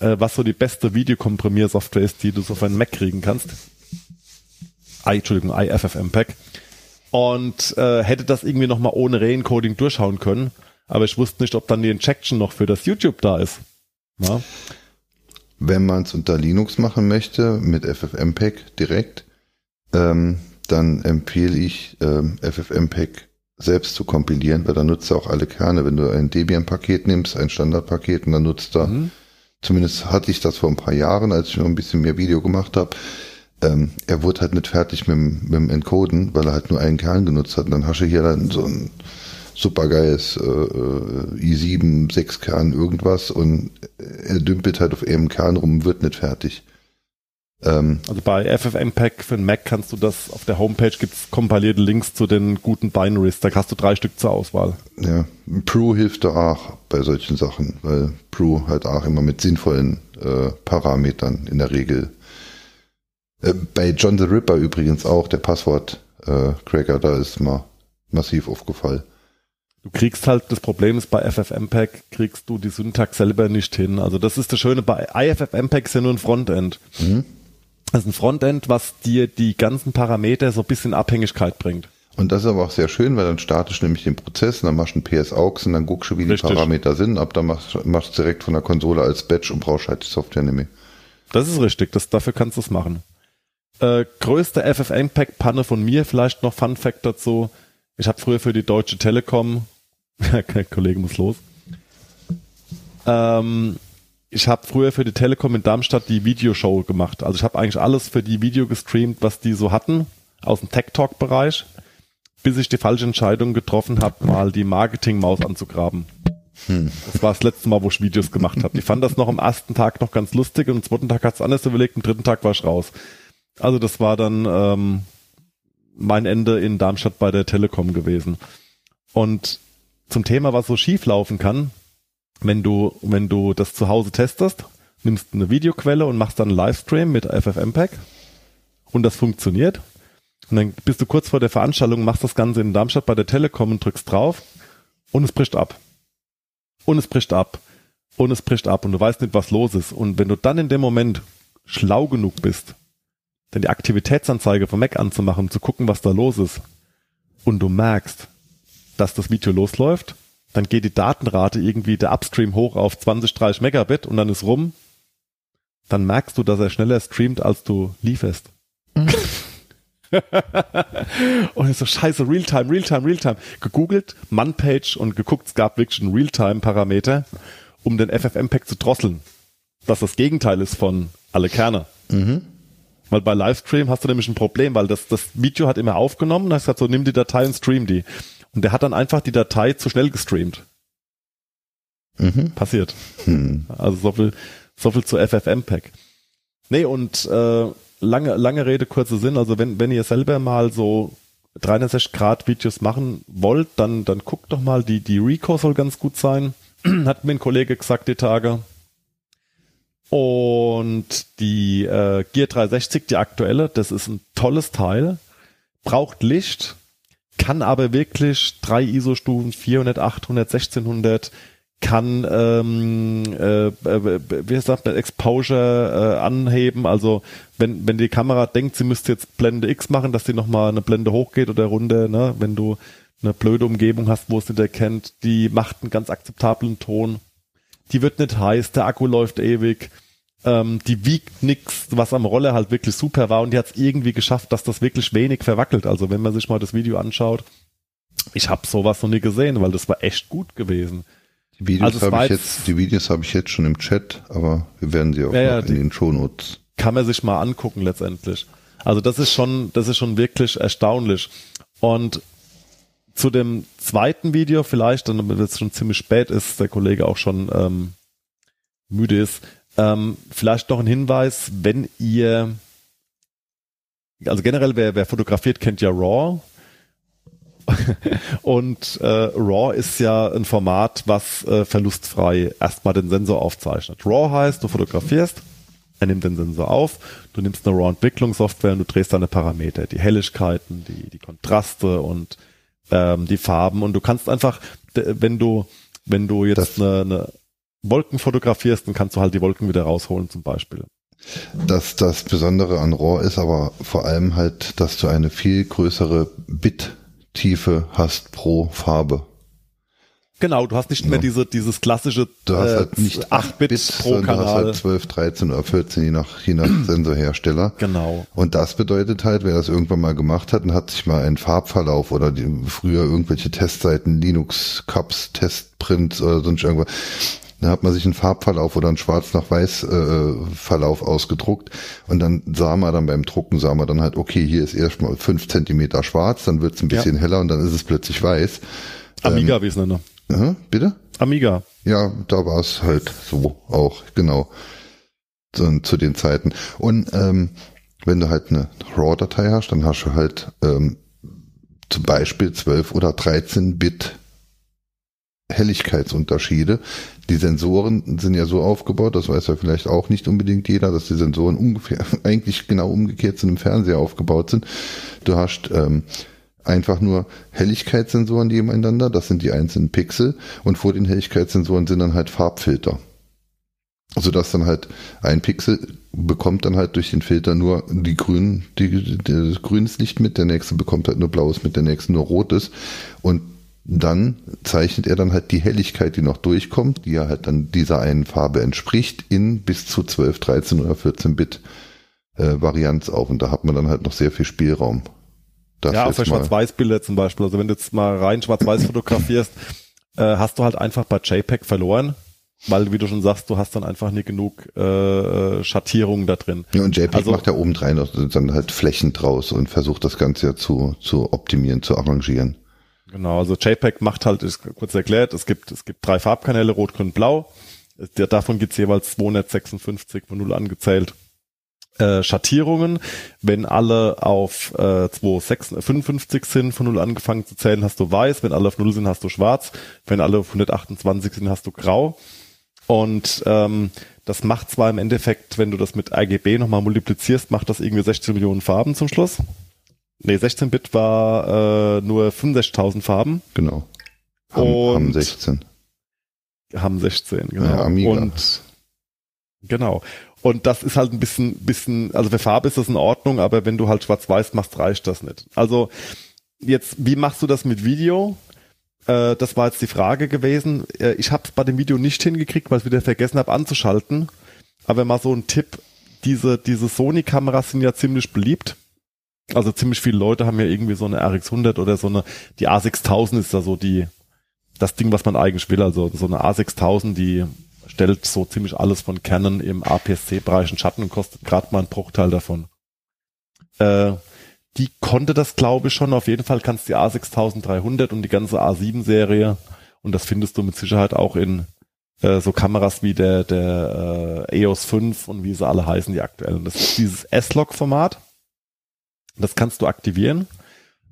äh, was so die beste Videokomprimiersoftware ist, die du so auf einen Mac kriegen kannst. I, Entschuldigung, iFFmpeg und äh, hätte das irgendwie nochmal ohne Re-Encoding durchschauen können. Aber ich wusste nicht, ob dann die Injection noch für das YouTube da ist. Ja, Wenn man es unter Linux machen möchte, mit FFmpeg direkt, ähm, dann empfehle ich, ähm, FFmpeg selbst zu kompilieren, weil dann nutzt er auch alle Kerne. Wenn du ein Debian-Paket nimmst, ein Standardpaket, und dann nutzt er, Mhm. zumindest hatte ich das vor ein paar Jahren, als ich noch ein bisschen mehr Video gemacht habe, ähm, er wurde halt nicht fertig mit, dem- mit dem Encoden, weil er halt nur einen Kern genutzt hat. Und dann hast du hier dann so ein supergeiles äh, äh, i7, 6 Kern irgendwas und er dümpelt halt auf einem Kern rum, wird nicht fertig. Ähm, Also bei FFmpeg für den Mac kannst du das, auf der Homepage gibt's kompilierte Links zu den guten Binaries. Da hast du drei Stück zur Auswahl. ja, Pro hilft da auch bei solchen Sachen, weil Pro halt auch immer mit sinnvollen äh, Parametern in der Regel. Äh, bei John the Ripper übrigens auch, der Passwort-Cracker, da ist mal massiv aufgefallen. Du kriegst halt, das Problem ist, bei FFmpeg kriegst du die Syntax selber nicht hin. Also das ist das Schöne, bei IFFmpeg ist ja nur ein Frontend. Mhm. Das ist ein Frontend, was dir die ganzen Parameter so ein bisschen Abhängigkeit bringt. Und das ist aber auch sehr schön, weil dann startest du nämlich den Prozess und dann machst du einen PS-AUX und dann guckst du, wie Richtig. die Parameter sind, ab dann machst machst du direkt von der Konsole als Batch und brauchst halt die Software nicht mehr. Das ist richtig, das, dafür kannst du es machen. Äh, größte FFmpeg-Panne von mir, vielleicht noch Fun Fact dazu. Ich habe früher für die Deutsche Telekom, <laughs> der Kollege muss los, ähm, ich habe früher für die Telekom in Darmstadt die Videoshow gemacht. Also ich habe eigentlich alles für die Video gestreamt, was die so hatten, aus dem Tech-Talk-Bereich, bis ich die falsche Entscheidung getroffen habe, mal die Marketing-Maus anzugraben. Das war das letzte Mal, wo ich Videos gemacht habe. Ich fand das noch am ersten Tag noch ganz lustig und am zweiten Tag hat's anders überlegt, am dritten Tag war ich raus. Also das war dann ähm, mein Ende in Darmstadt bei der Telekom gewesen. Und zum Thema, was so schief laufen kann, wenn du, wenn du das zu Hause testest, nimmst eine Videoquelle und machst dann einen Livestream mit FFmpeg und das funktioniert. Und dann bist du kurz vor der Veranstaltung, machst das Ganze in Darmstadt bei der Telekom und drückst drauf Und es bricht ab. Und es bricht ab. Und es bricht ab. Und du weißt nicht, was los ist. Und wenn du dann in dem Moment schlau genug bist, dann die Aktivitätsanzeige vom Mac anzumachen, um zu gucken, was da los ist, und du merkst, dass das Video losläuft, dann geht die Datenrate irgendwie der Upstream hoch auf 20, 30 Megabit und dann ist rum, dann merkst du, dass er schneller streamt, als du lieferst. <laughs> und ich so, scheiße, Realtime, Realtime, Realtime. Gegoogelt, Manpage und geguckt, es gab wirklich einen Realtime-Parameter, um den FFmpeg zu drosseln. Was das Gegenteil ist von alle Kerne. Weil bei Livestream hast du nämlich ein Problem, weil das, das Video hat immer aufgenommen und hast gesagt, so nimm die Datei und stream die. Und der hat dann einfach die Datei zu schnell gestreamt. Mhm. Passiert. Hm. Also so viel, so viel zu FFmpeg. Nee, und äh, lange, lange Rede, kurzer Sinn. Also wenn, wenn ihr selber mal so 360 Grad Videos machen wollt, dann, dann guckt doch mal, die, die Rico soll ganz gut sein. <clears throat> Hat mir ein Kollege gesagt die Tage. Und die äh, Gear 360, die aktuelle, das ist ein tolles Teil. Braucht Licht, kann aber wirklich drei ISO-Stufen, 400, 800, 1600, kann, ähm, äh, äh, wie sagt man, Exposure äh, anheben. Also wenn, wenn die Kamera denkt, sie müsste jetzt Blende X machen, dass die nochmal eine Blende hochgeht oder runter, ne? wenn du eine blöde Umgebung hast, wo es nicht erkennt, die macht einen ganz akzeptablen Ton. Die wird nicht heiß, der Akku läuft ewig. Ähm, die wiegt nix, was am Roller halt wirklich super war und die hat es irgendwie geschafft, dass das wirklich wenig verwackelt. Also wenn man sich mal das Video anschaut, ich habe sowas noch nie gesehen, weil das war echt gut gewesen. Die Videos Also habe ich jetzt- die Videos habe ich jetzt schon im Chat, aber wir werden sie auch Ja, in den Shownotes. kann man sich mal angucken letztendlich. Also das ist schon, das ist schon wirklich erstaunlich. Und zu dem zweiten Video vielleicht, dann wenn es schon ziemlich spät ist, der Kollege auch schon ähm, müde ist, ähm, vielleicht noch ein Hinweis, wenn ihr, also generell wer, wer fotografiert, kennt ja RAW. <laughs> Und äh, RAW ist ja ein Format, was äh, verlustfrei erstmal den Sensor aufzeichnet. RAW heißt, du fotografierst, er nimmt den Sensor auf, du nimmst eine RAW-Entwicklungssoftware und du drehst deine Parameter, die Helligkeiten, die, die Kontraste und ähm, die Farben und du kannst einfach, wenn du, wenn du jetzt Das- eine, eine Wolken fotografierst, dann kannst du halt die Wolken wieder rausholen zum Beispiel. Das, das Besondere an RAW ist aber vor allem halt, dass du eine viel größere Bit-Tiefe hast pro Farbe. Genau, du hast nicht mehr Ja. diese, dieses klassische Du hast äh, halt nicht 8 Bit, pro sondern du hast Kanal. halt 12, 13 oder 14, je nach, je nach <clears throat> Sensorhersteller. genau. Und das bedeutet halt, wer das irgendwann mal gemacht hat und hat sich mal einen Farbverlauf oder die, früher irgendwelche Testseiten, Linux, Cups, Testprints oder sonst irgendwas, da hat man sich einen Farbverlauf oder einen Schwarz nach Weiß äh, Verlauf ausgedruckt und dann sah man dann beim Drucken, sah man dann halt, okay, hier ist erstmal fünf Zentimeter schwarz, dann wird's ein Ja. bisschen heller und dann ist es plötzlich weiß. Amiga, wie es nenne. Aha, bitte? Amiga. Ja, da war es halt so auch, genau. Zu, zu den Zeiten. Und ähm, wenn du halt eine RAW-Datei hast, dann hast du halt ähm, zum Beispiel 12 oder 13 Bit Helligkeitsunterschiede. Die Sensoren sind ja so aufgebaut, das weiß ja vielleicht auch nicht unbedingt jeder, dass die Sensoren ungefähr <laughs> eigentlich genau umgekehrt sind im Fernseher aufgebaut sind. Du hast ähm, einfach nur Helligkeitssensoren nebeneinander, das sind die einzelnen Pixel und vor den Helligkeitssensoren sind dann halt Farbfilter. Sodass dann halt ein Pixel bekommt dann halt durch den Filter nur die grünen, die, die, grünes Licht mit, der nächste bekommt halt nur blaues mit, der nächste nur rotes und dann zeichnet er dann halt die Helligkeit, die noch durchkommt, die ja halt dann dieser einen Farbe entspricht, in bis zu 12, 13 oder 14 Bit äh, Varianz auf und da hat man dann halt noch sehr viel Spielraum. Das ja, auch für Schwarz-Weiß-Bilder zum Beispiel. Also wenn du jetzt mal rein Schwarz-Weiß <laughs> fotografierst, äh, hast du halt einfach bei JPEG verloren, weil, wie du schon sagst, du hast dann einfach nicht genug äh, Schattierungen da drin. Ja, und JPEG Also- macht ja obendrein auch dann halt Flächen draus und versucht das Ganze ja zu, zu optimieren, zu arrangieren. Genau, also JPEG macht halt, ist kurz erklärt, es gibt, es gibt drei Farbkanäle, Rot, Grün, Blau. Der, davon gibt's jeweils 256 von 0 angezählt. Äh, Schattierungen, wenn alle auf äh, 255 sind, von 0 angefangen zu zählen, hast du weiß, wenn alle auf 0 sind, hast du schwarz, wenn alle auf 128 sind, hast du grau. Und ähm, das macht zwar im Endeffekt, wenn du das mit RGB nochmal multiplizierst, macht das irgendwie 16 Millionen Farben zum Schluss. Nee, 16-Bit war äh, nur 65.000 Farben. Genau. Haben, Und- haben 16. haben 16, genau. Ja, Amiga. Und genau. Und das ist halt ein bisschen, bisschen, also für Farbe ist das in Ordnung, aber wenn du halt schwarz-weiß machst, reicht das nicht. Also jetzt, wie machst du das mit Video? Äh, das war jetzt die Frage gewesen. Äh, ich habe es bei dem Video nicht hingekriegt, weil ich wieder vergessen habe anzuschalten. Aber mal so ein Tipp, diese, diese Sony-Kameras sind ja ziemlich beliebt. Also ziemlich viele Leute haben ja irgendwie so eine RX100 oder so eine, die A6000 ist da so die, das Ding, was man eigentlich will. Also so eine A6000, die stellt so ziemlich alles von Canon im APS-C-Bereich in Schatten und kostet gerade mal einen Bruchteil davon. Äh, die konnte das, glaube ich, schon. Auf jeden Fall kannst du die A6300 und die ganze A7-Serie und das findest du mit Sicherheit auch in äh, so Kameras wie der, der äh, EOS 5 und wie sie alle heißen, die aktuellen. Das ist dieses S-Log-Format. Das kannst du aktivieren.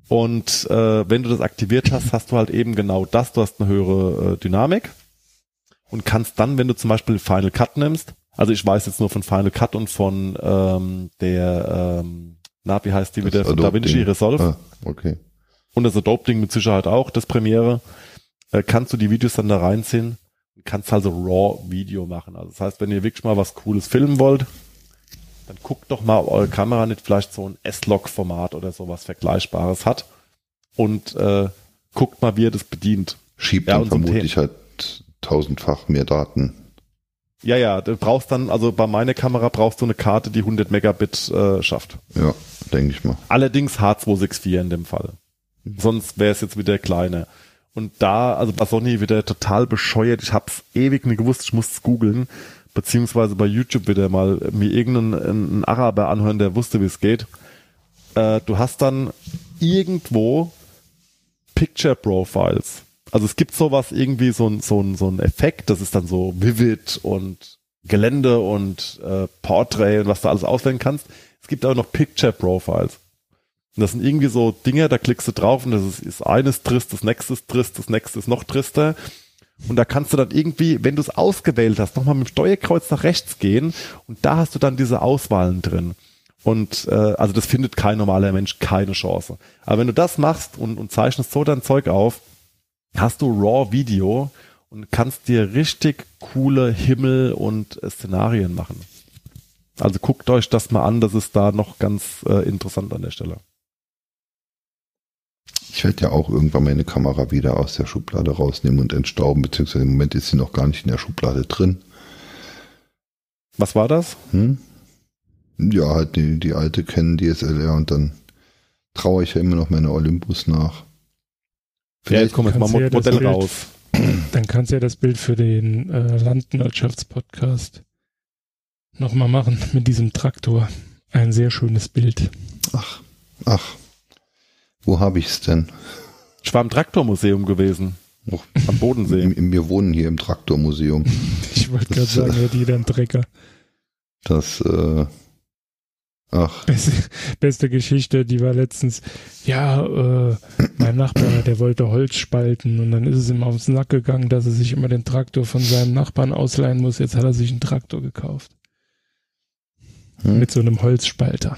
Und äh, wenn du das aktiviert hast, hast du halt eben genau das. Du hast eine höhere äh, Dynamik und kannst dann, wenn du zum Beispiel Final Cut nimmst, also ich weiß jetzt nur von Final Cut und von ähm, der, ähm, na, wie heißt die Das wieder, von DaVinci Ding. Resolve Ah, okay. und das Adobe-Ding mit Sicherheit auch, das Premiere, äh, kannst du die Videos dann da reinziehen und kannst also RAW-Video machen. Also das heißt, wenn ihr wirklich mal was Cooles filmen wollt, dann guckt doch mal, ob eure Kamera nicht vielleicht so ein S-Log-Format oder sowas Vergleichbares hat und äh, guckt mal, wie ihr das bedient. Schiebt Ja, dann vermutlich halt tausendfach mehr Daten. Ja, ja, du brauchst dann, also bei meiner Kamera brauchst du eine Karte, die 100 Megabit äh, schafft. Ja, denke ich mal. Allerdings H264 in dem Fall. Sonst wäre es jetzt wieder kleiner. Und da, also bei Sony wieder total bescheuert. Ich hab's ewig nicht gewusst, ich musste es googeln. Beziehungsweise bei YouTube wieder mal mir irgendeinen einen Araber anhören, der wusste, wie es geht. Äh, du hast dann irgendwo Picture Profiles. Also es gibt sowas irgendwie so ein, so ein, so ein Effekt, das ist dann so Vivid und Gelände und äh, Portrait und was du alles auswählen kannst. Es gibt auch noch Picture Profiles. Und das sind irgendwie so Dinge, da klickst du drauf und das ist, ist eines trist, das nächste ist trist, das nächste ist noch trister. Und da kannst du dann irgendwie, wenn du es ausgewählt hast, nochmal mit dem Steuerkreuz nach rechts gehen und da hast du dann diese Auswahlen drin. Und äh, also das findet kein normaler Mensch keine Chance. Aber wenn du das machst und, und zeichnest so dein Zeug auf, hast du RAW-Video und kannst dir richtig coole Himmel und äh, Szenarien machen. Also guckt euch das mal an, das ist da noch ganz äh, interessant an der Stelle. Ich werde ja auch irgendwann meine Kamera wieder aus der Schublade rausnehmen und entstauben, beziehungsweise im Moment ist sie noch gar nicht in der Schublade drin. Was war das? Hm? Ja, halt die, die alte Canon DSLR und dann traue ich ja immer noch meine Olympus nach. Ja, jetzt kommt jetzt mal ja Mod das Modell Bild- raus. Dann kannst du ja das Bild für den äh, Landwirtschaftspodcast nochmal machen mit diesem Traktor. Ein sehr schönes Bild. Ach, ach. Wo habe ich's denn? Ich war im Traktormuseum gewesen. Och, Am Bodensee. wir wohnen hier im Traktormuseum. <laughs> Ich wollte gerade sagen, äh, hätte jeder einen Trecker. Das, äh, ach, <laughs> Beste, beste Geschichte, die war letztens, ja, äh, mein Nachbar, der wollte Holz spalten und dann ist es ihm aufs Nack gegangen, dass er sich immer den Traktor von seinem Nachbarn ausleihen muss. Jetzt hat er sich einen Traktor gekauft. hm? Mit so einem Holzspalter.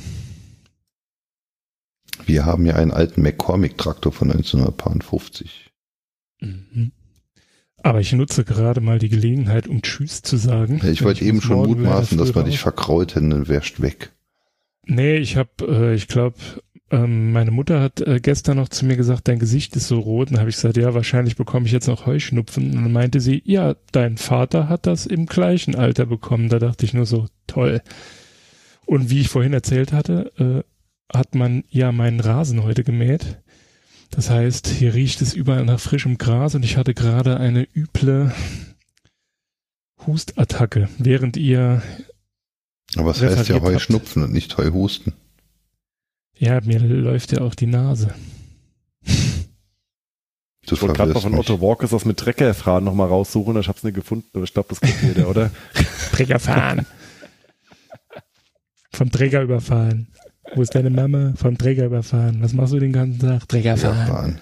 wir haben ja einen alten McCormick-Traktor von 1950. Mhm. Aber ich nutze gerade mal die Gelegenheit, um Tschüss zu sagen. Ich wollte eben schon mutmaßen, dass wir dich verkraut hätten, dann wärst weg. Nee, ich habe, äh, ich glaube, ähm, meine Mutter hat äh, gestern noch zu mir gesagt, dein Gesicht ist so rot. Und habe ich gesagt, ja, wahrscheinlich bekomme ich jetzt noch Heuschnupfen. Und dann meinte sie, ja, dein Vater hat das im gleichen Alter bekommen. Da dachte ich nur so, toll. Und wie ich vorhin erzählt hatte, äh, hat man ja meinen Rasen heute gemäht. Das heißt, hier riecht es überall nach frischem Gras und ich hatte gerade eine üble Hustattacke, während ihr Aber es heißt ja Referiert habt. Heuschnupfen und nicht Heuhusten. Ja, mir läuft ja auch die Nase. Du Ich wollte gerade mal verwirrst von. Otto Walkers das mit Treckerfahren nochmal raussuchen, ich hab's nicht gefunden, aber ich glaube, das kennt jeder, oder? <laughs> Träger fahren. Vom Träger überfahren. Wo ist deine Mama? Vom Träger überfahren. Was machst du den ganzen Tag? Träger fahren.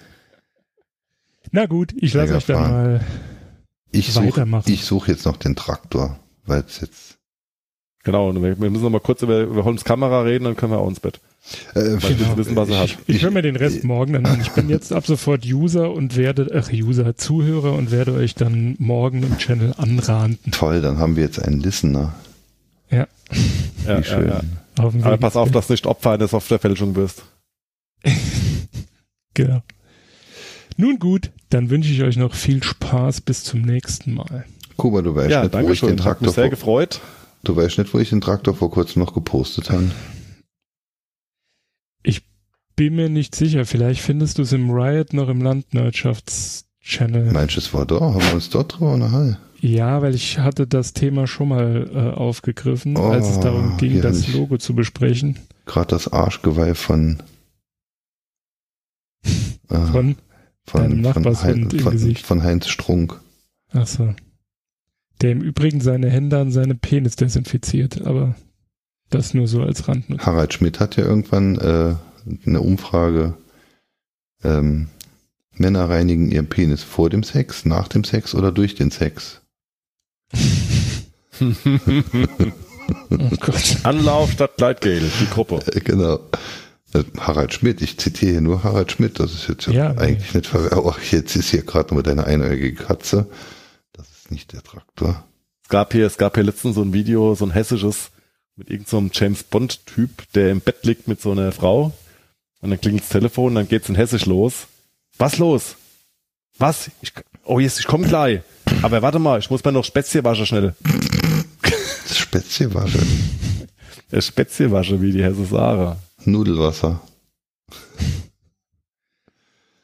Na gut, ich lasse euch dann mal. Ich suche Weitermachen. ich such jetzt noch den Traktor, weil es jetzt. Genau, und wir, wir müssen noch mal kurz über, über Holmes Kamera reden, dann können wir auch ins Bett. Äh, Weil wir wissen, was er hat. Ich, ich höre mir den Rest morgen dann an. Ich bin jetzt ab sofort User und werde, ach, User, Zuhörer und werde euch dann morgen im Channel anraten. toll, dann haben wir jetzt einen Listener. Ja, Ja, Wie schön. ja, ja. auf Aber pass auf, dass du nicht Opfer einer Softwarefälschung wirst. <laughs> Genau. Nun gut, dann wünsche ich euch noch viel Spaß bis zum nächsten Mal. Kuba, du weißt Ja, nicht, wo danke ich den schön. Hat Traktor mich sehr vor, gefreut. Du weißt nicht, wo ich den Traktor vor kurzem noch gepostet habe. Bin mir nicht sicher, vielleicht findest du es im Riot noch im Landwirtschafts-Channel. Meinst du, es war da? Haben wir uns dort drüber unterhalten? Ja, weil ich hatte das Thema schon mal äh, aufgegriffen, als es Oh, darum ging, hier das. Logo zu besprechen. Gerade das Arschgeweih von äh, <laughs> Von, Nachbarshund im von, Gesicht. von Heinz Strunk. achso. Der im Übrigen seine Hände an seinem Penis desinfiziert, aber das nur so als Randnotiz. Harald Schmidt hat ja irgendwann äh, eine Umfrage. Ähm, Männer reinigen ihren Penis vor dem Sex, nach dem Sex oder durch den Sex? <laughs> Oh Gott. Anlauf statt Gleitgel, die Gruppe. Äh, genau. Äh, Harald Schmidt, ich zitiere hier nur Harald Schmidt, das ist jetzt Ja, eigentlich nicht ver- Oh, jetzt ist hier gerade nur deine einäugige Katze. Nicht der Traktor. Es gab hier, es gab hier letztens so ein Video, so ein hessisches, mit irgendeinem so James Bond Typ, der im Bett liegt mit so einer Frau. Und dann klingelt das Telefon, dann geht's in Hessisch los. Was los? Was? Ich, oh, jetzt, ich komme gleich. Aber warte mal, ich muss mir noch Spätzle waschen schnell. Spätzle wasche, wie die Hesse Sarah. Nudelwasser.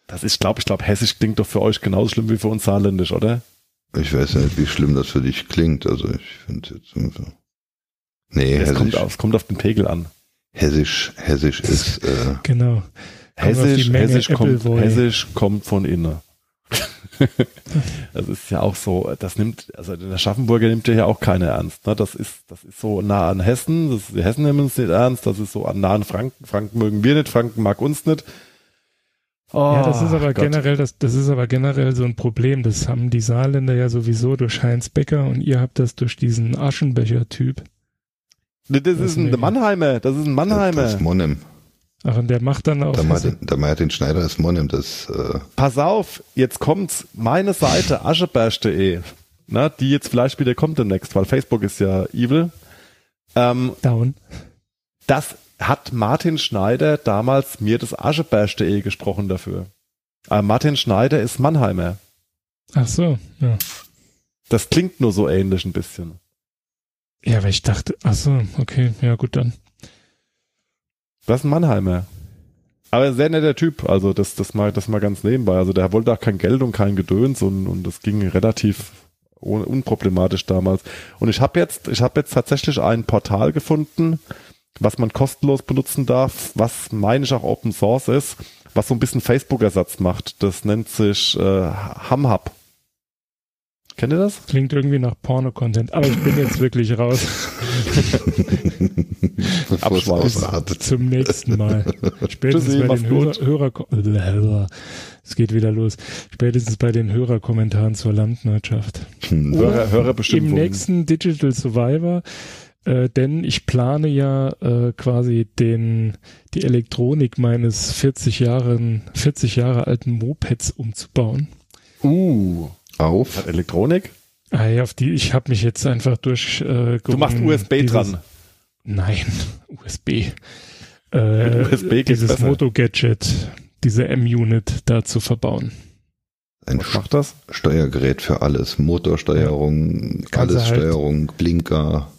Das ist, glaube ich, glaube, Hessisch klingt doch für euch genauso schlimm wie für uns Saarländisch, oder? Ich weiß nicht, wie schlimm das für dich klingt. Also ich finde jetzt so. Nee, Es kommt, Hessisch, auf, es kommt auf den Pegel an. Hessisch, Hessisch ist äh, Genau. Kommt Hessisch, Hessisch, kommt. Hessisch kommt von innen. <laughs> das ist ja auch so, das nimmt, also der Schaffenburger nimmt ja hier auch keiner ernst. Ne? Das ist, das ist so nah an Hessen, das, die Hessen nehmen uns nicht ernst, das ist so an nah an Franken. Franken mögen wir nicht, Franken mag uns nicht. Oh, Ja, das ist aber Gott. generell, das, das ist aber generell so ein Problem. Das haben die Saarländer ja sowieso durch Heinz Becker und ihr habt das durch diesen Aschenbecher-Typ. Das ist ein. Mannheimer, das ist ein das Mannheimer. ist Monem. Ach, und der macht dann auch. Der. Martin, der Martin Schneider ist Monem. Das äh, Pass auf, jetzt kommt's. Meine Seite <laughs> ascheberg.de, ne, die jetzt vielleicht wieder kommt demnächst, weil Facebook ist ja evil. Ähm, Down. das hat Martin Schneider damals mir das ascheberg.de gesprochen dafür. Aber Martin Schneider ist Mannheimer. Ach so, ja. Das klingt nur so ähnlich ein bisschen. Ja, weil ich dachte, ach so, okay, ja gut dann. Das ist ein Mannheimer. Aber ein sehr netter Typ, also das, das mal, das mal ganz nebenbei. Also der wollte auch kein Geld und kein Gedöns und, und das ging relativ un- unproblematisch damals. Und ich habe jetzt, ich habe jetzt tatsächlich ein Portal gefunden, was man kostenlos benutzen darf, was meine ich auch Open Source ist, was so ein bisschen Facebook-Ersatz macht. Das nennt sich äh, HamHub. Kennt ihr das? Klingt irgendwie nach Porno-Content, aber ich bin jetzt wirklich raus. <laughs> ausartet. Zum nächsten Mal. Spätestens Tschüssi, bei den Hörer. Hörer es geht wieder los. Spätestens bei den Hörerkommentaren zur Landwirtschaft. Hm. Hörer, Hörer bestimmt. Im nächsten Digital Survivor, äh, denn ich plane ja äh, quasi den die Elektronik meines 40 Jahren 40 Jahre alten Mopeds umzubauen. Uh, Auf. Elektronik? Ah, ja, auf die ich habe mich jetzt einfach durch äh, Du machst USB dieses- dran. Nein, <laughs> USB. Äh, <laughs> Mit USB dieses. Moto-Gadget, diese M-Unit da zu verbauen. Ein Was macht das? Steuergerät für alles. Motorsteuerung, du alles halt- Steuerung, Blinker.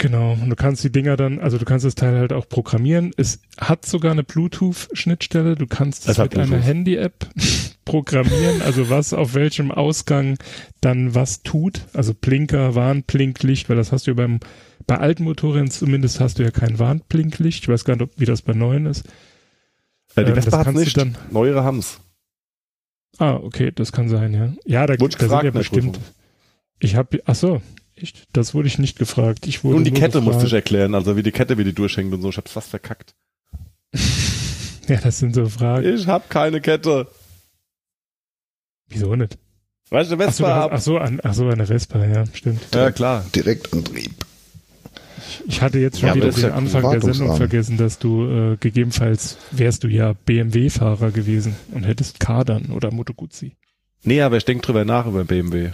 Genau, und du kannst die Dinger dann, also du kannst das Teil halt auch programmieren. Es hat sogar eine Bluetooth-Schnittstelle. Du kannst es mit einer Bluetooth. Handy-App <laughs> programmieren, also was auf welchem Ausgang dann was tut. Also Blinker, Warnblinklicht, weil das hast du ja beim, bei alten Motorrädern zumindest hast du ja kein Warnblinklicht. Ich weiß gar nicht, ob, wie das bei neuen ist. Ja, die Ähm, Vespa du nicht. dann- Neuere haben's. Ah, okay, das kann sein, ja. Ja, da, Wurde da sind ja bestimmt. Ich habe, ach so, echt? Das wurde ich nicht gefragt. Ich wurde Und die Kette musste ich gefragt. erklären, also wie die Kette, wie die durchhängt und so. Ich hab's fast verkackt. <laughs> Ja, das sind so Fragen. Ich hab keine Kette. Wieso nicht? Weißt du, Ach so, Vespa hast, hab. ach so, an, ach so, eine Vespa, ja, stimmt. Ja, klar. Direktantrieb. Ich hatte jetzt schon Ja, wieder den ja Anfang der Sendung vergessen, dass du äh, gegebenenfalls wärst du ja BMW-Fahrer gewesen und hättest Kadern oder Moto Guzzi. Nee, aber ich denke drüber nach über BMW.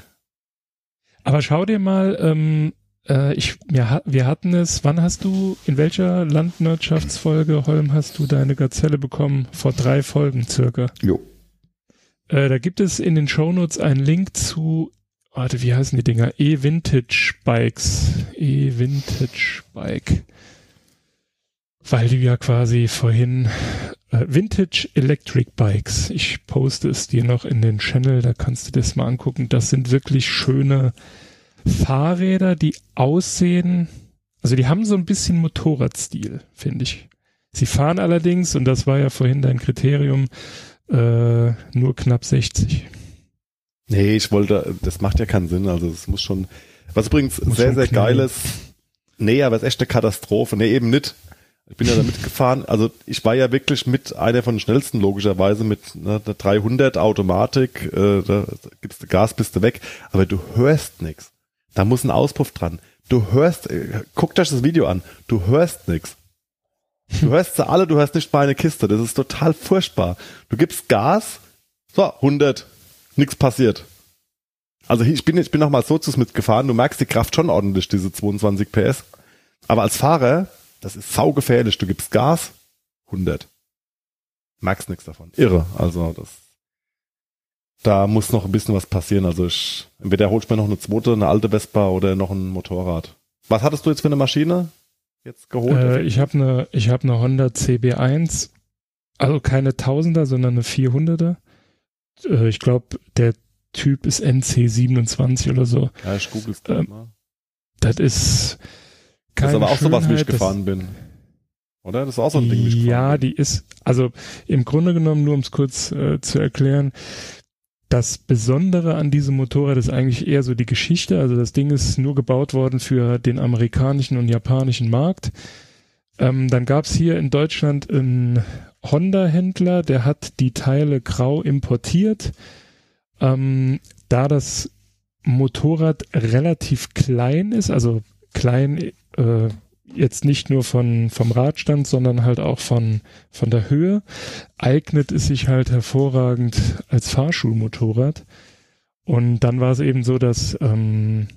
Aber schau dir mal, ähm, äh, ich, wir, wir hatten es, wann hast du, in welcher Landwirtschaftsfolge, Holm, hast du deine Gazelle bekommen? Vor drei Folgen circa. Jo. Äh, da gibt es in den Shownotes einen Link zu, warte, wie heißen die Dinger? E-Vintage Bikes. E-Vintage Bike. Weil du ja quasi vorhin Vintage Electric Bikes. Ich poste es dir noch in den Channel, da kannst du das mal angucken. Das sind wirklich schöne Fahrräder, die aussehen, also die haben so ein bisschen Motorradstil, finde ich. Sie fahren allerdings, und das war ja vorhin dein Kriterium, äh, nur knapp 60. Nee, ich wollte, das macht ja keinen Sinn. Also es muss schon, was übrigens Muss sehr, sehr knallen. geil ist. Nee, aber es ist echt eine Katastrophe. Nee, eben nicht. Ich bin ja damit gefahren. Also ich war ja wirklich mit einer von den schnellsten, logischerweise, mit ne, der 300 Automatik. Äh, da gibst du Gas, bist du weg. Aber du hörst nix. Da muss ein Auspuff dran. Du hörst, äh, guckt euch das Video an. Du hörst nix. Du hörst sie alle, du hörst nicht mal eine Kiste. Das ist total furchtbar. Du gibst Gas, so, 100, nix passiert. Also ich bin, ich bin noch mal so zu mitgefahren, du merkst die Kraft schon ordentlich, diese 22 PS. Aber als Fahrer, das ist saugefährlich. Du gibst Gas, 100. Merkst nichts davon. Irre. Also das, da muss noch ein bisschen was passieren. Also ich, entweder holst du mir noch eine zweite, eine alte Vespa oder noch ein Motorrad. Was hattest du jetzt für eine Maschine jetzt geholt? Äh, ich habe eine ich hab eine Honda CB1, also keine Tausender, sondern eine 400er. Äh, ich glaube, der Typ ist NC27 oder so. ja, ich google's ähm, grad mal. Das ist Das keine ist aber auch sowas, wie ich Schönheit, das- gefahren bin. Oder? Das ist auch so ein Ding, wie ich gefahren Ja, bin. die ist, also im Grunde genommen, nur um es kurz äh, zu erklären, das Besondere an diesem Motorrad ist eigentlich eher so die Geschichte. Also das Ding ist nur gebaut worden für den amerikanischen und japanischen Markt. Ähm, dann gab es hier in Deutschland einen Honda-Händler, der hat die Teile grau importiert. Ähm, da das Motorrad relativ klein ist, also klein äh, jetzt nicht nur von, vom Radstand, sondern halt auch von, von der Höhe, eignet es sich halt hervorragend als Fahrschulmotorrad. Und dann war es eben so, dass ähm,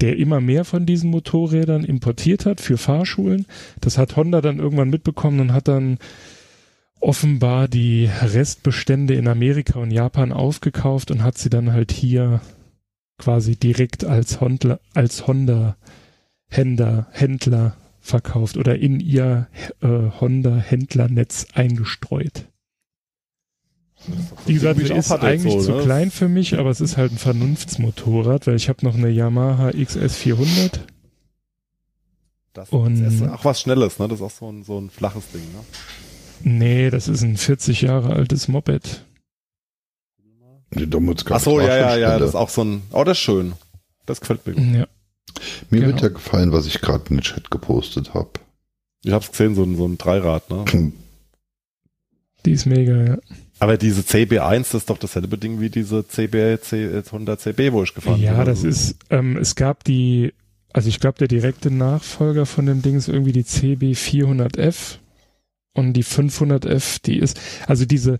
der immer mehr von diesen Motorrädern importiert hat für Fahrschulen. Das hat Honda dann irgendwann mitbekommen und hat dann offenbar die Restbestände in Amerika und Japan aufgekauft und hat sie dann halt hier quasi direkt als Honda, als Honda Händler, Händler verkauft oder in ihr äh, Honda-Händlernetz eingestreut. Wie gesagt, auch ist eigentlich so, zu ne? klein für mich, aber es ist halt ein Vernunftsmotorrad, weil ich habe noch eine Yamaha XS400. Das Und- ist auch was Schnelles, ne? Das ist auch so ein, so ein flaches Ding, ne? Nee, das ist ein 40 Jahre altes Moped. Die Ach so, ja, ja, ja, das ist auch so ein, oh, das ist schön. Das gefällt mir. Ja, Mir wird genau. ja gefallen, was ich gerade in den Chat gepostet habe. Ich hab's gesehen, so ein, so ein Dreirad, ne? die ist mega, ja. Aber diese CB1, das ist doch dasselbe Ding wie diese CB, C, 100 CB, wo ich gefahren bin. Ja, das ist, ähm, es gab die, also ich glaube, der direkte Nachfolger von dem Ding ist irgendwie die CB400F und die 500F, die ist, also diese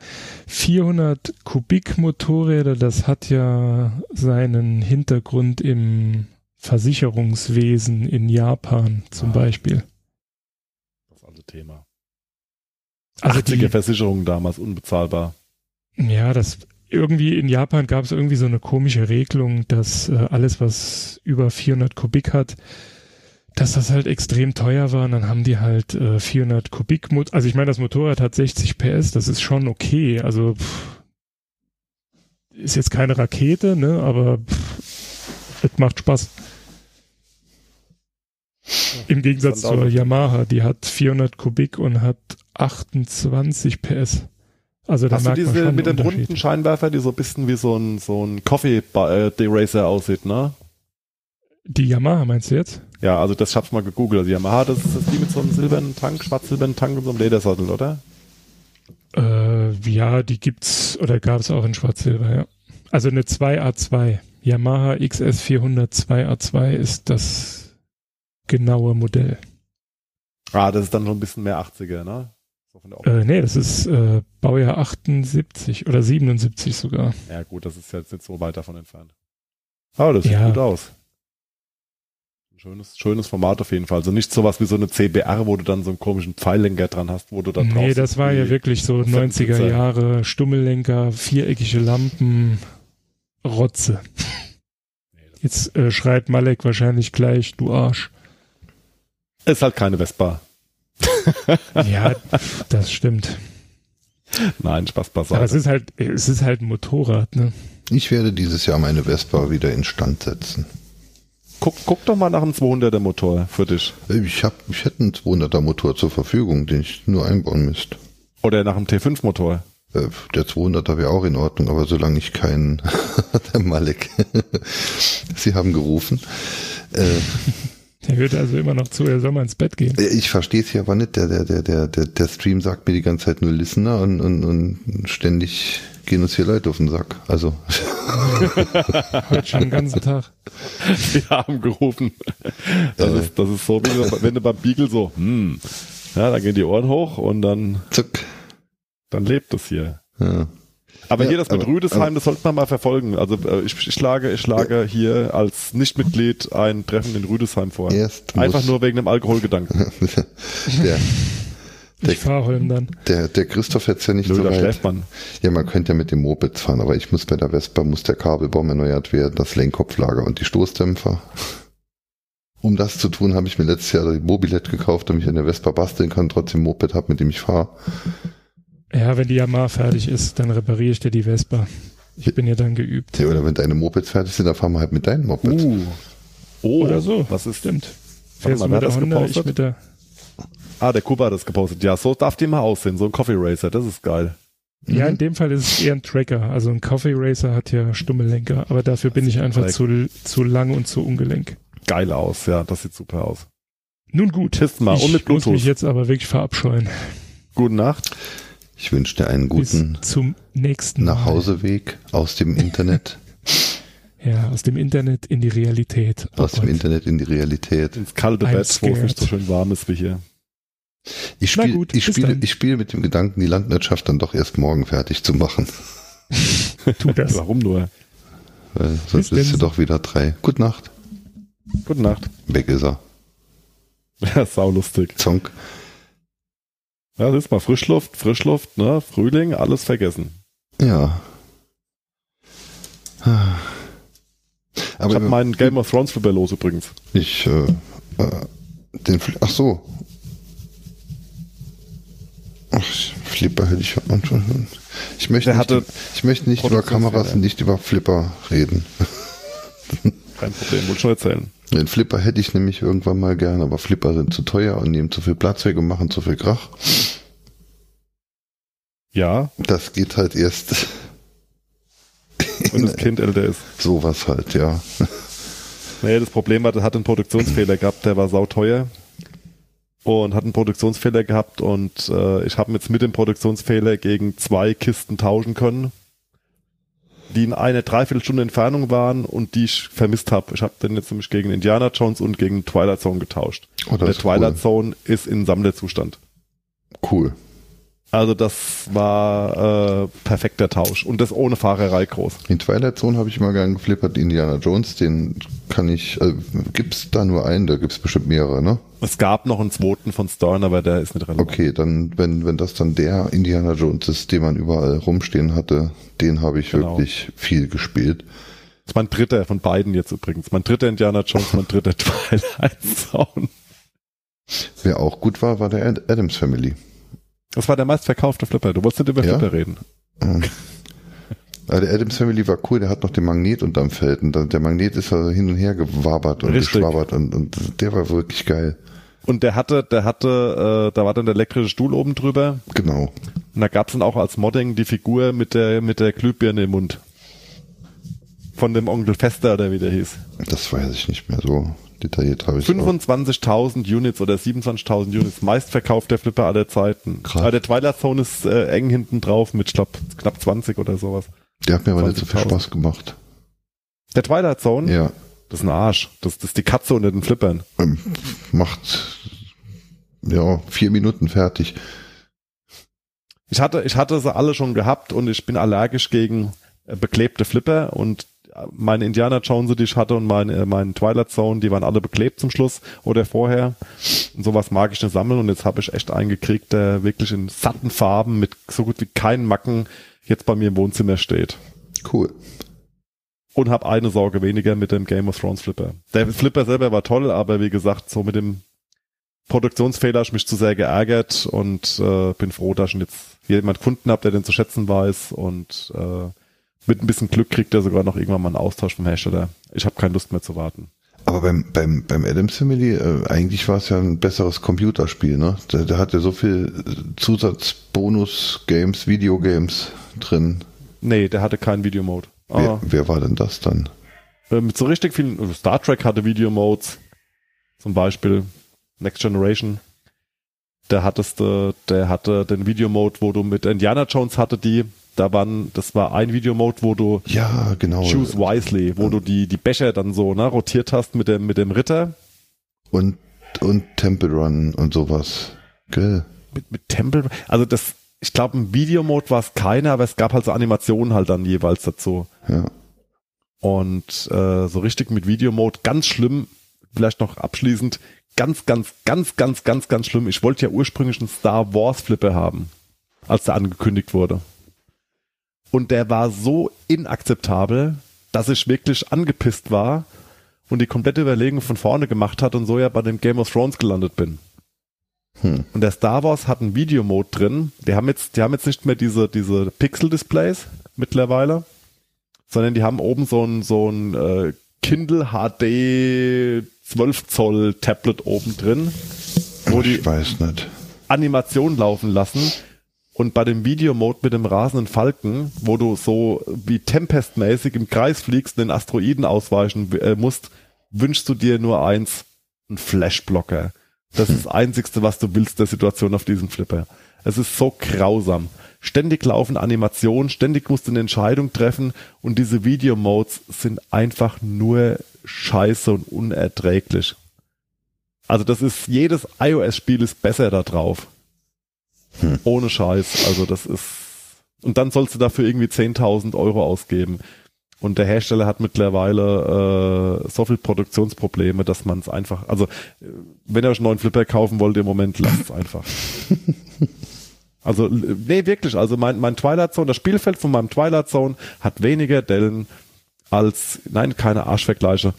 400 Kubik Motorräder, das hat ja seinen Hintergrund im Versicherungswesen in Japan zum Ah. Beispiel. Das alte Thema. Also 80er die, Versicherungen damals unbezahlbar. Ja, das irgendwie in Japan gab es irgendwie so eine komische Regelung, dass äh, alles, was über 400 Kubik hat, dass das halt extrem teuer war. Und dann haben die halt äh, 400 Kubik. Also ich meine, das Motorrad hat 60 PS, das ist schon okay. Also pff, ist jetzt keine Rakete, ne? Aber pff, es macht Spaß. Im Gegensatz zur. Yamaha, die hat 400 Kubik und hat 28 PS. Also da Hast du diese mit den Unterschied. runden Scheinwerfer, die so ein bisschen wie so ein, so ein Coffee äh, Deracer aussieht, ne? Die Yamaha meinst du jetzt? Ja, also das hab's mal gegoogelt. Also Yamaha, das ist das die mit so einem silbernen Tank, schwarz-silbernen Tank und so einem Ledersattel, oder? Äh, ja, die gibt's oder gab es auch in Schwarz-Silber, ja. Also eine 2A2. Yamaha XS400 2A2 ist das genaue Modell. Ah, das ist dann schon ein bisschen mehr 80er, ne? So. Äh, nee, das ist äh, Baujahr 78 oder 77 sogar. Ja gut, das ist jetzt nicht so weit davon entfernt. Aber das sieht Ja. gut aus. Ein schönes, schönes Format auf jeden Fall. Also nicht sowas wie so eine CBR, wo du dann so einen komischen Pfeillenker dran hast, wo du da drauf Nee, das war ja wirklich so Fenster. 90er Jahre, Stummellenker, viereckige Lampen, Rotze. Jetzt äh, schreit Malek wahrscheinlich gleich, du Arsch. Ist halt keine Vespa. <laughs> Ja, das stimmt. Nein, Spaß Aber es beiseite. ist halt, es ist halt ein Motorrad, ne? Ich werde dieses Jahr meine Vespa wieder instand setzen. Guck, guck doch mal nach einem 200er Motor für dich. Ich, hab, ich hätte einen 200er Motor zur Verfügung, den ich nur einbauen müsste. Oder nach einem T5 Motor. Äh, Der 200er wäre auch in Ordnung, aber solange ich keinen, <laughs> der Malek, <laughs> Sie haben gerufen. Äh, Der wird also immer noch zu, er soll mal ins Bett gehen. ich verstehe es hier aber nicht. Der, der, der, der, der, der Stream sagt mir die ganze Zeit nur Listener und, und, und ständig gehen uns hier Leute auf den Sack. Also, <laughs> Heute schon den ganzen Tag. Wir haben gerufen. Das, Äh. ist, das ist so, wie wenn du beim Beagle so, hm, ja, dann gehen die Ohren hoch und dann, zuck. Dann lebt es hier. Ja. Aber Ja, hier das mit aber- Rüdesheim, aber- das sollte man mal verfolgen. Also äh, ich, ich schlage, ich schlage hier als Nichtmitglied ein Treffen in Rüdesheim vor. Erst Einfach nur wegen dem Alkoholgedanken. <laughs> Der, Der- Ich fahre Holm dann. der, der Christoph hätte es ja nicht Nö, so da weit. schläft man. Ja, man könnte ja mit dem Moped fahren, aber ich muss bei der Vespa, muss der Kabelbaum erneuert werden, das Lenkkopflager und die Stoßdämpfer. Um das zu tun, habe ich mir letztes Jahr die Mobilette gekauft, damit ich an der Vespa basteln kann, trotzdem Moped habe, mit dem ich fahre. Ja, wenn die Yamaha fertig ist, dann repariere ich dir die Vespa. Ich bin ja dann geübt. Ja, oder wenn deine Mopeds fertig sind, dann fahren wir halt mit deinen Mopeds. Uh. Oh, Oder so. Was ist Stimmt. Fährst mal, du mit hat der das Honda, ich gepostet? mit der. Ah, der Kuba hat das gepostet. Ja, so darf die mal aussehen. So ein Coffee Racer, das ist geil. Ja, Mhm. in dem Fall ist es eher ein Tracker. Also ein Coffee Racer hat ja Stummellenker, aber dafür bin ich einfach zu, zu lang und zu ungelenk. Geil aus, ja, das sieht super aus. Nun gut. Test mal ich und mit muss mich Bluetooth. jetzt aber wirklich verabscheuen. Gute Nacht. Ich wünsche dir einen guten Bis zum nächsten. Nachhauseweg aus dem Internet, <laughs> Ja, aus dem Internet in die Realität. Oh aus dem Gott. Internet in die Realität. Ins kalte I'm Bett, wo es nicht so schön warm ist wie hier. Ich gut, ich spiele, ich spiele mit dem Gedanken, die Landwirtschaft dann doch erst morgen fertig zu machen. <laughs> Tu das. Warum nur? Weil Bis sonst ist denn. sie doch wieder drei. Gute Nacht. Gute Nacht. Weg ist er. <laughs> Ja, saulustig. Zonk. Ja, das ist mal Frischluft, Frischluft, ne? Frühling, alles vergessen. Ja. ich Aber habe meinen Game of Thrones Flipper los übrigens. ich, äh, äh, den, Fli- ach so. Ach, Flipper hätte ich, ich möchte Der nicht, hatte ich möchte nicht über. Kameras und nicht über Flipper reden. Kein Problem, wollte schon erzählen. Den Flipper hätte ich nämlich irgendwann mal gern, aber Flipper sind zu teuer und nehmen zu viel Platz weg und machen zu viel Krach. Ja, Das geht halt erst wenn das Kind älter ist. <laughs> sowas halt, ja. Nee, das Problem war, der hat einen Produktionsfehler gehabt, der war sauteuer. Und hat einen Produktionsfehler gehabt und äh, ich habe jetzt mit dem Produktionsfehler gegen zwei Kisten tauschen können, die in eine Dreiviertelstunde Entfernung waren und die ich vermisst habe. Ich habe den jetzt nämlich gegen Indiana Jones und gegen Twilight Zone getauscht. Oh, das der Twilight cool. Zone ist in Sammlerzustand. Cool. Also das war äh, perfekter Tausch und das ohne Fahrerei groß. In Twilight Zone habe ich mal gern geflippert, Indiana Jones, den kann ich, äh, gibt's da nur einen, da gibt's bestimmt mehrere, ne? Es gab noch einen zweiten von Stern, aber der ist nicht relevant. Okay, dann, wenn, wenn das dann der Indiana Jones ist, den man überall rumstehen hatte, den habe ich Genau. wirklich viel gespielt. Das ist mein dritter von beiden jetzt übrigens. Mein dritter Indiana Jones, mein dritter <laughs> Twilight Zone. Wer auch gut war, war der Ad- Adams Family. Das war der meistverkaufte Flipper. Du wolltest nicht über Ja? Flipper reden. Ähm, aber der Adams Family war cool, der hat noch den Magnet unterm Feld und der Magnet ist also hin und her gewabert und Richtig. geschwabbert und, und der war wirklich geil. Und der hatte, der hatte, äh, da war dann der elektrische Stuhl oben drüber. Genau. Und da gab's dann auch als Modding die Figur mit der, mit der Glühbirne im Mund. Von dem Onkel Fester, oder wie der hieß. Das weiß ich nicht mehr so detailliert habe ich. auch. 25.000 Units oder 27.000 Units, meistverkaufter Flipper aller Zeiten. Krass. Aber der Twilight Zone ist äh, eng hinten drauf mit, ich glaub, knapp 20 oder sowas. Der hat mir aber nicht so viel 20.000. Spaß gemacht. Der Twilight Zone, Ja. Das ist ein Arsch. Das, das ist die Katze unter den Flippern. Ähm, macht ja vier Minuten fertig. Ich hatte, ich hatte sie alle schon gehabt und ich bin allergisch gegen äh, beklebte Flipper und äh, meine Indiana Jones, die ich hatte und mein, äh, mein Twilight Zone, die waren alle beklebt zum Schluss oder vorher. Und sowas mag ich nicht sammeln und jetzt habe ich echt einen gekriegt, der wirklich in satten Farben mit so gut wie keinen Macken jetzt bei mir im Wohnzimmer steht. Cool. Und habe eine Sorge weniger mit dem Game of Thrones Flipper. Der Flipper selber war toll, aber wie gesagt, so mit dem Produktionsfehler habe ich mich zu sehr geärgert und äh, bin froh, dass ich jetzt jemand Kunden habe, der den zu schätzen weiß und äh, mit ein bisschen Glück kriegt er sogar noch irgendwann mal einen Austausch vom Hersteller. Ich habe keine Lust mehr zu warten. Aber beim, beim, beim Adams Family, äh, eigentlich war es ja ein besseres Computerspiel, ne? Der, der hat ja so viel Zusatzbonus-Games, Videogames drin. Nee, der hatte keinen Videomode. Wer, Ah, wer war denn das dann? äh, mit so richtig vielen, also Star Trek hatte Videomodes, zum Beispiel Next Generation. Der hattest, äh, der hatte den Videomode, wo du mit Indiana Jones hatte die, da waren, das war ein Videomode, wo du Ja, genau. Choose Wisely, wo du die, die Becher dann so, ne, rotiert hast mit dem, mit dem Ritter. Und, und Temple Run und sowas. Gell? Mit, mit Temple, also das, ich glaube, ein Videomode war es keiner, aber es gab halt so Animationen halt dann jeweils dazu. Ja. Und äh, so richtig mit Videomode, ganz schlimm, vielleicht noch abschließend, ganz, ganz, ganz, ganz, ganz, ganz schlimm. Ich wollte ja ursprünglich einen Star Wars Flipper haben, als der angekündigt wurde. Und der war so inakzeptabel, dass ich wirklich angepisst war und die komplette Überlegung von vorne gemacht hat und so ja bei dem Game of Thrones gelandet bin. Hm. Und der Star Wars hat einen Videomode drin. Die haben jetzt, die haben jetzt nicht mehr diese, diese Pixel-Displays mittlerweile, sondern die haben oben so ein, so ein äh, Kindle HD 12 Zoll Tablet oben drin, wo die ich weiß nicht. Animation laufen lassen. Und bei dem Videomode mit dem rasenden Falken, wo du so wie Tempest-mäßig im Kreis fliegst und den Asteroiden ausweichen äh, musst, wünschst du dir nur eins, ein Flashblocker. Das ist das <laughs> Einzigste, was du willst der Situation auf diesem Flipper. Es ist so grausam. Ständig laufen Animationen, ständig musst du eine Entscheidung treffen und diese Videomodes sind einfach nur scheiße und unerträglich. Also das ist, jedes iOS-Spiel ist besser da drauf. Ohne Scheiß. Also das ist, und dann sollst du dafür irgendwie 10.000 Euro ausgeben. Und der Hersteller hat mittlerweile äh, so viel Produktionsprobleme, dass man es einfach, also äh, wenn ihr euch einen neuen Flipper kaufen wollt im Moment, lasst es einfach. <laughs> Also, nee, wirklich. Also mein, mein Twilight Zone, das Spielfeld von meinem Twilight Zone hat weniger Dellen als, nein, keine Arschvergleiche.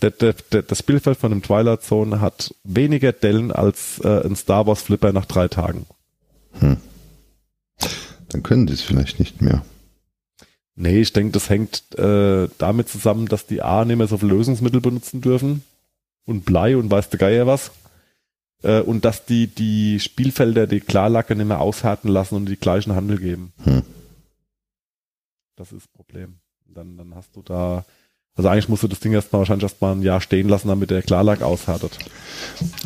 Der, der, der, das Spielfeld von einem Twilight Zone hat weniger Dellen als äh, ein Star Wars Flipper nach drei Tagen. Dann können die es vielleicht nicht mehr. Nee, ich denke, das hängt äh, damit zusammen, dass die A nicht mehr so viel Lösungsmittel benutzen dürfen und Blei und weiß der Geier was. Äh, und dass die die Spielfelder, die Klarlacke nicht mehr aushärten lassen und die gleichen Handel geben. Hm. Das ist das Problem. Dann, dann hast du da, also eigentlich musst du das Ding erstmal wahrscheinlich erstmal ein Jahr stehen lassen, damit der Klarlack aushärtet.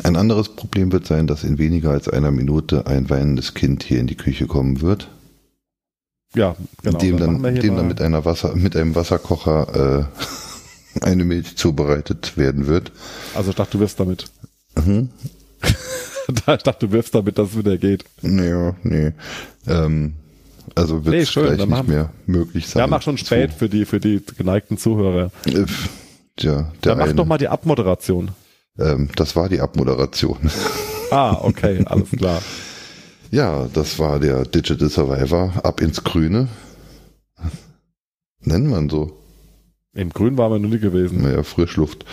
Ein anderes Problem wird sein, dass in weniger als einer Minute ein weinendes Kind hier in die Küche kommen wird, Ja, genau. dem dann, hier dem dann mit einer Wasser, mit einem Wasserkocher äh, <laughs> eine Milch zubereitet werden wird. also ich dachte, du wirfst damit. Mhm. <laughs> ich dachte, du wirfst damit, dass es wieder geht. Ja, nee. Ähm, also wird Nee, schön, dann nicht machen- mehr möglich sein. Ja, mach schon spät für die, für die geneigten Zuhörer. Zu, äh, tja, der Dann mach eine, doch mal die Abmoderation. ähm, das war die Abmoderation. <laughs> Ah, okay, alles klar. Ja, das war der Digital Survivor. Ab ins Grüne. Nennt man so. Im Grün waren wir noch nie gewesen. Naja, Frischluft.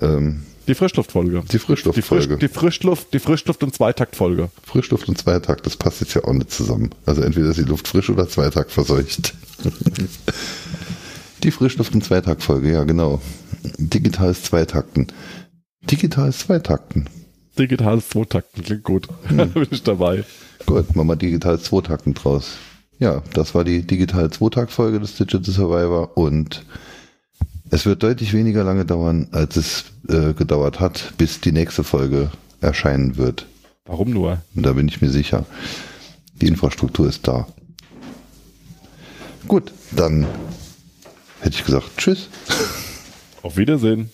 Ähm, Die Frischluftfolge. die Die, Frisch, Frischluftfolge. die Frischluft, die Frischluft- und Zweitaktfolge. Frischluft und Zweitakt, das passt jetzt ja auch nicht zusammen. Also entweder ist die Luft frisch oder Zweitakt verseucht. <laughs> die Frischluft- und Zweitaktfolge, ja genau. Digitales Zweitakten. Digitales Zweitakten. Digitales Zweitakten, klingt gut. <laughs> Bin ich dabei. Gut, machen wir digital Zweitakten draus. Ja, das war die digital Zweitakt-Folge des Digital Survivor und es wird deutlich weniger lange dauern, als es äh, gedauert hat, bis die nächste Folge erscheinen wird. Warum nur? Und da bin ich mir sicher. Die Infrastruktur ist da. Gut, dann hätte ich gesagt, tschüss. Auf Wiedersehen.